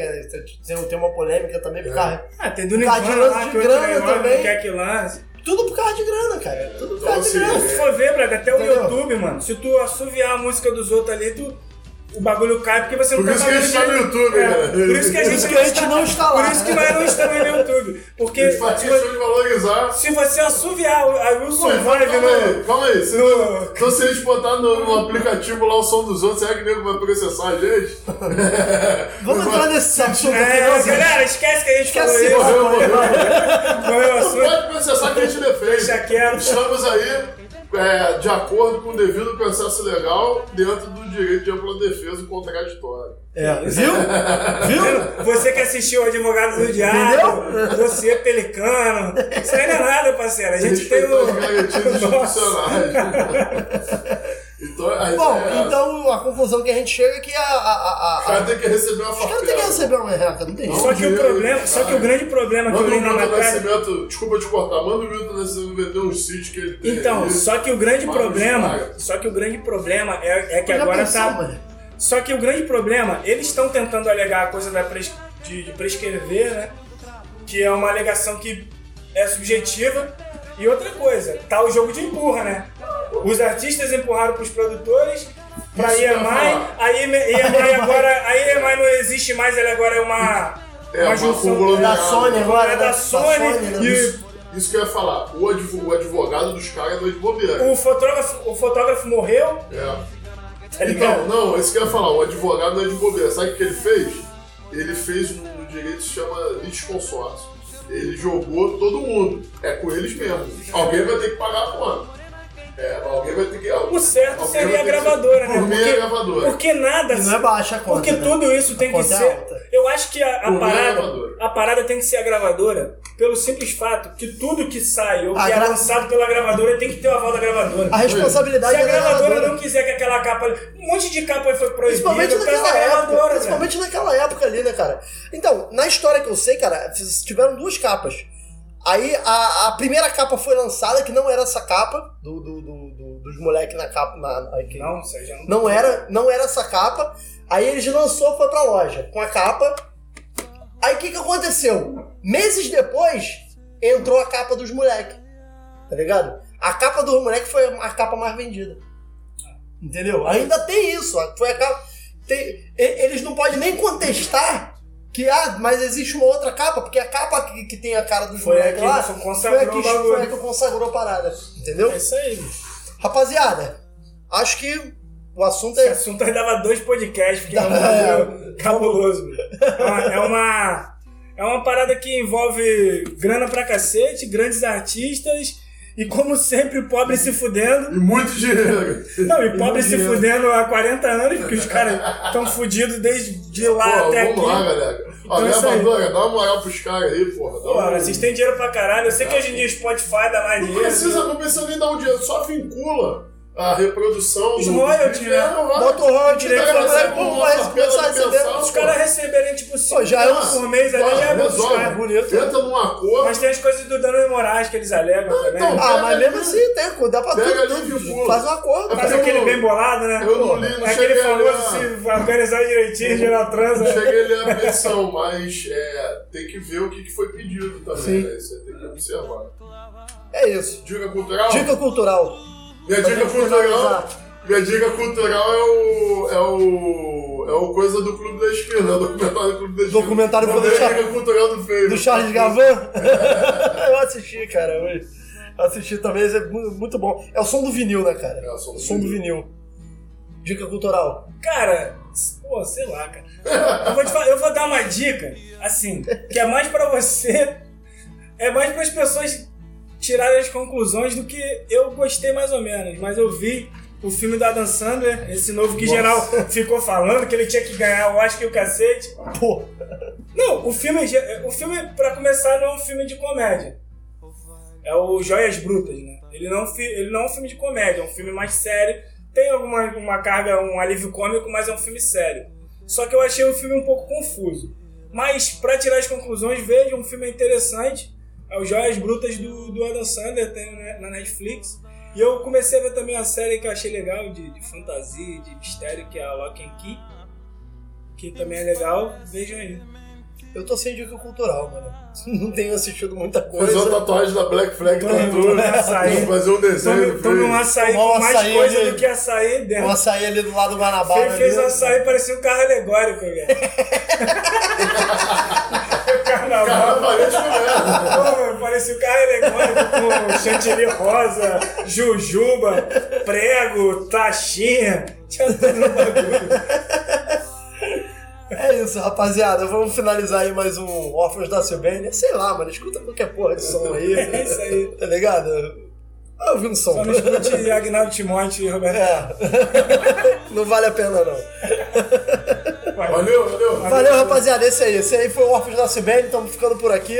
Tem, tem uma polêmica também por É. causa, Ah, tem do Por causa Nirvana de lá, de o grana também. quer que lance. tudo por causa de grana, cara. Tudo por causa de grana. Se for ver, Braga, até o Entendeu? YouTube, mano, se tu assoviar a música dos outros ali, tu, o bagulho cai porque você não Por tá isso que a gente tá no. YouTube, É, cara. Por isso que a Por gente, isso que a gente não está lá. Por isso que nós não estamos no YouTube. Porque Eles de valorizar. se você assoviar a Wilson Pô, calma Vibe aí, calma aí. Se, no- então, se a gente botar no, no aplicativo lá o som dos outros, será que o nego vai processar a gente? Vamos entrar nesse assunto É, não, Zé? galera, esquece que a gente Esquece falou isso. Morreu, morreu. Pode processar que a gente defende. Deixa quieto. Estamos aí é, de acordo com o devido processo legal dentro do direito de ampla defesa contraditória. É, viu? Viu? Você que assistiu o Advogado do Diabo, você pelicano. Isso aí não é nada, parceiro. A gente tem Respeitar o. garantias institucionais. então, a Bom, é então a conclusão que a gente chega é que a. a, a, O a, cara tem que receber uma os caras farpela. têm que receber uma merreca, não tem jeito. Só que o problema, só que o grande problema que eu Manda li o na matéria. Desculpa te cortar, manda o Milton Nascimento vender uns sítios que ele tem. Então, só que o grande problema, só que o grande problema é, é que agora pensou, tá. mano? Só que o grande problema, eles estão tentando alegar a coisa da pres- de, de prescrever, né? Que é uma alegação que é subjetiva. E outra coisa, tá o jogo de empurra, né? Os artistas empurraram pros produtores, pra Isso que eu ia EMI, a EMI agora. A EMI não existe mais, ela agora é uma. É, uma junção conglomerado. Da Sony agora, É da né? Sony, né? e- Isso, que eu ia falar. O advo- o advogado dos caras é bobeira. O fotógrafo, o fotógrafo morreu, É. tá? Então, não, isso que eu ia falar. O advogado não é de bobeira. Sabe o que ele fez? Ele fez no direito que se chama litisconsórcio. Ele jogou todo mundo. É com eles mesmo. Alguém vai ter que pagar a conta. É, alguém vai ter que. O certo seria a gravadora, né? Por mim é a Porque, gravadora. porque nada. E não é baixa a conta, Porque né? tudo isso tem A que conta é ser. alta. Eu acho que a, a é a parada. gravadora. A parada tem que ser a gravadora pelo simples fato que tudo que sai ou que A é gra- lançado pela gravadora tem que ter o aval da gravadora. A responsabilidade Se a é da gravadora gravadora. não quiser que aquela capa. Um monte de capa foi proibida Principalmente naquela época. gravadora, né? Principalmente naquela época ali, né, cara? Então, na história que eu sei, cara, tiveram duas capas. Aí a, a primeira capa foi lançada, que não era essa capa, do, do- do- do- dos moleques na capa. Na, na- que- Não, já não. não era, não era essa capa. Aí eles lançou, foi pra loja com a capa. Aí o que que aconteceu? Meses depois, entrou a capa dos moleques. Tá ligado? A capa dos moleques foi a capa mais vendida. Entendeu? Ainda tem isso. Foi a capa. tem- eles não podem nem contestar que, ah, mas existe uma outra capa, porque a capa que, que tem a cara dos Foi moleques que lá foi a que, foi a que consagrou a parada. Entendeu? É isso aí. Rapaziada, acho que o assunto Esse é. assunto aí dava dois podcasts, porque é um É. cabuloso. é uma. É uma parada que envolve grana pra cacete, grandes artistas e, como sempre, o pobre se fudendo. E muito dinheiro. Não, e pobre se dinheiro. fudendo há 40 anos, porque os caras estão fudidos desde de lá até vamos aqui. lá, galera. Então aí. gravadora, dá uma moral pros caras aí, porra. Dá Pô, uma- vocês têm dinheiro pra caralho. Eu sei que hoje em dia Spotify dá mais Não dinheiro. precisa, não precisa nem dar um dinheiro, só vincula a reprodução Os do royalties, né? é. Bota o Direito né, você, começar a receber. Os caras receberem tipo 5 Pô, já é um- por mês ali, já é resolve. caras. bonito. Entra num acordo, Mas tem as coisas do Dano Moraes que eles alegam também. então, Ah, mas mesmo assim, tem, dá pra Pega tudo. tudo. Faz um acordo. Faz eu aquele bem bolado, né? eu não li, não Aquele cheguei a famoso se organizar direitinho, gerar transa. Não cheguei a ler a petição, mas é, tem que ver o que, foi pedido também, né? Aí tem que observar. É isso. Dica cultural? Dica cultural. Minha Pra dica cultural. Minha dica cultural é o. é o. é o coisa do Clube da Esquina, o documentário do Clube da Esquina. Documentário do é a Char- dica cultural do Feio. Do Charles Gavan. eu assisti, cara. Eu assisti também, é mu- muito bom. É o som do vinil, né, cara? É o som do O som do vinil. Dica cultural. Cara, pô, sei lá, cara. Eu vou, te falar- eu vou dar uma dica, assim, que é mais pra você, é mais para as pessoas tirarem as conclusões do que eu gostei mais ou menos. Mas eu vi o filme do Adam Sandler, esse novo que Nossa. geral ficou falando que ele tinha que ganhar o Oscar e o cacete. Pô, Não, o filme, o filme, pra começar, não é um filme de comédia. É o Joias Brutas, né? Ele não, fi- ele não é um filme de comédia, é um filme mais sério. Tem alguma uma carga, um alívio cômico, mas é um filme sério. Só que eu achei o filme um pouco confuso. Mas, pra tirar as conclusões, veja, um filme interessante. É o Joias Brutas do, do Adam Sandler, tem na- na Netflix. E eu comecei a ver também uma série que eu achei legal, de, de fantasia, de mistério, que é a Lock and Key. Que também é legal, vejam aí. eu tô sem dica cultural, mano. Não tenho assistido muita Fazer uma coisa. tatuagem da Black Flag tome açaí. Fazer um desenho Tome, um açaí Tomar um com mais açaí coisa ali. do que açaí Um dentro. açaí ali do lado do Guanabara. Ele fez ali. açaí, parecia um carro alegórico, velho. Carnavalesco mesmo. Pô, parecia um carro alegórico com chantilly rosa, jujuba, prego, taxinha. Tinha tudo no bagulho. É isso, rapaziada. Vamos finalizar aí mais um Órfãos da Silvânia. Sei lá, mano. Escuta qualquer porra de som aí. É isso aí. Tá ligado? Ah, Eu ouvi um som. Só não escute Agnaldo Timóteo e Roberto. É. não vale a pena, não. Valeu, valeu. Valeu, rapaziada. Esse aí. Esse aí foi o Órfãos da Silvânia. Estamos ficando por aqui.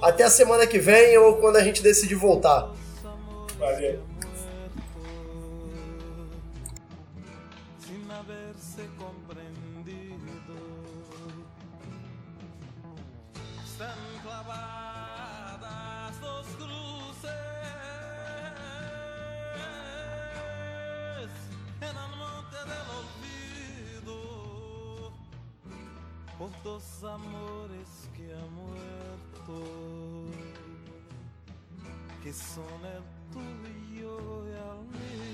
Até a semana que vem ou quando a gente decidir voltar. Valeu. Dos amores que han muerto, que son el tuyo y el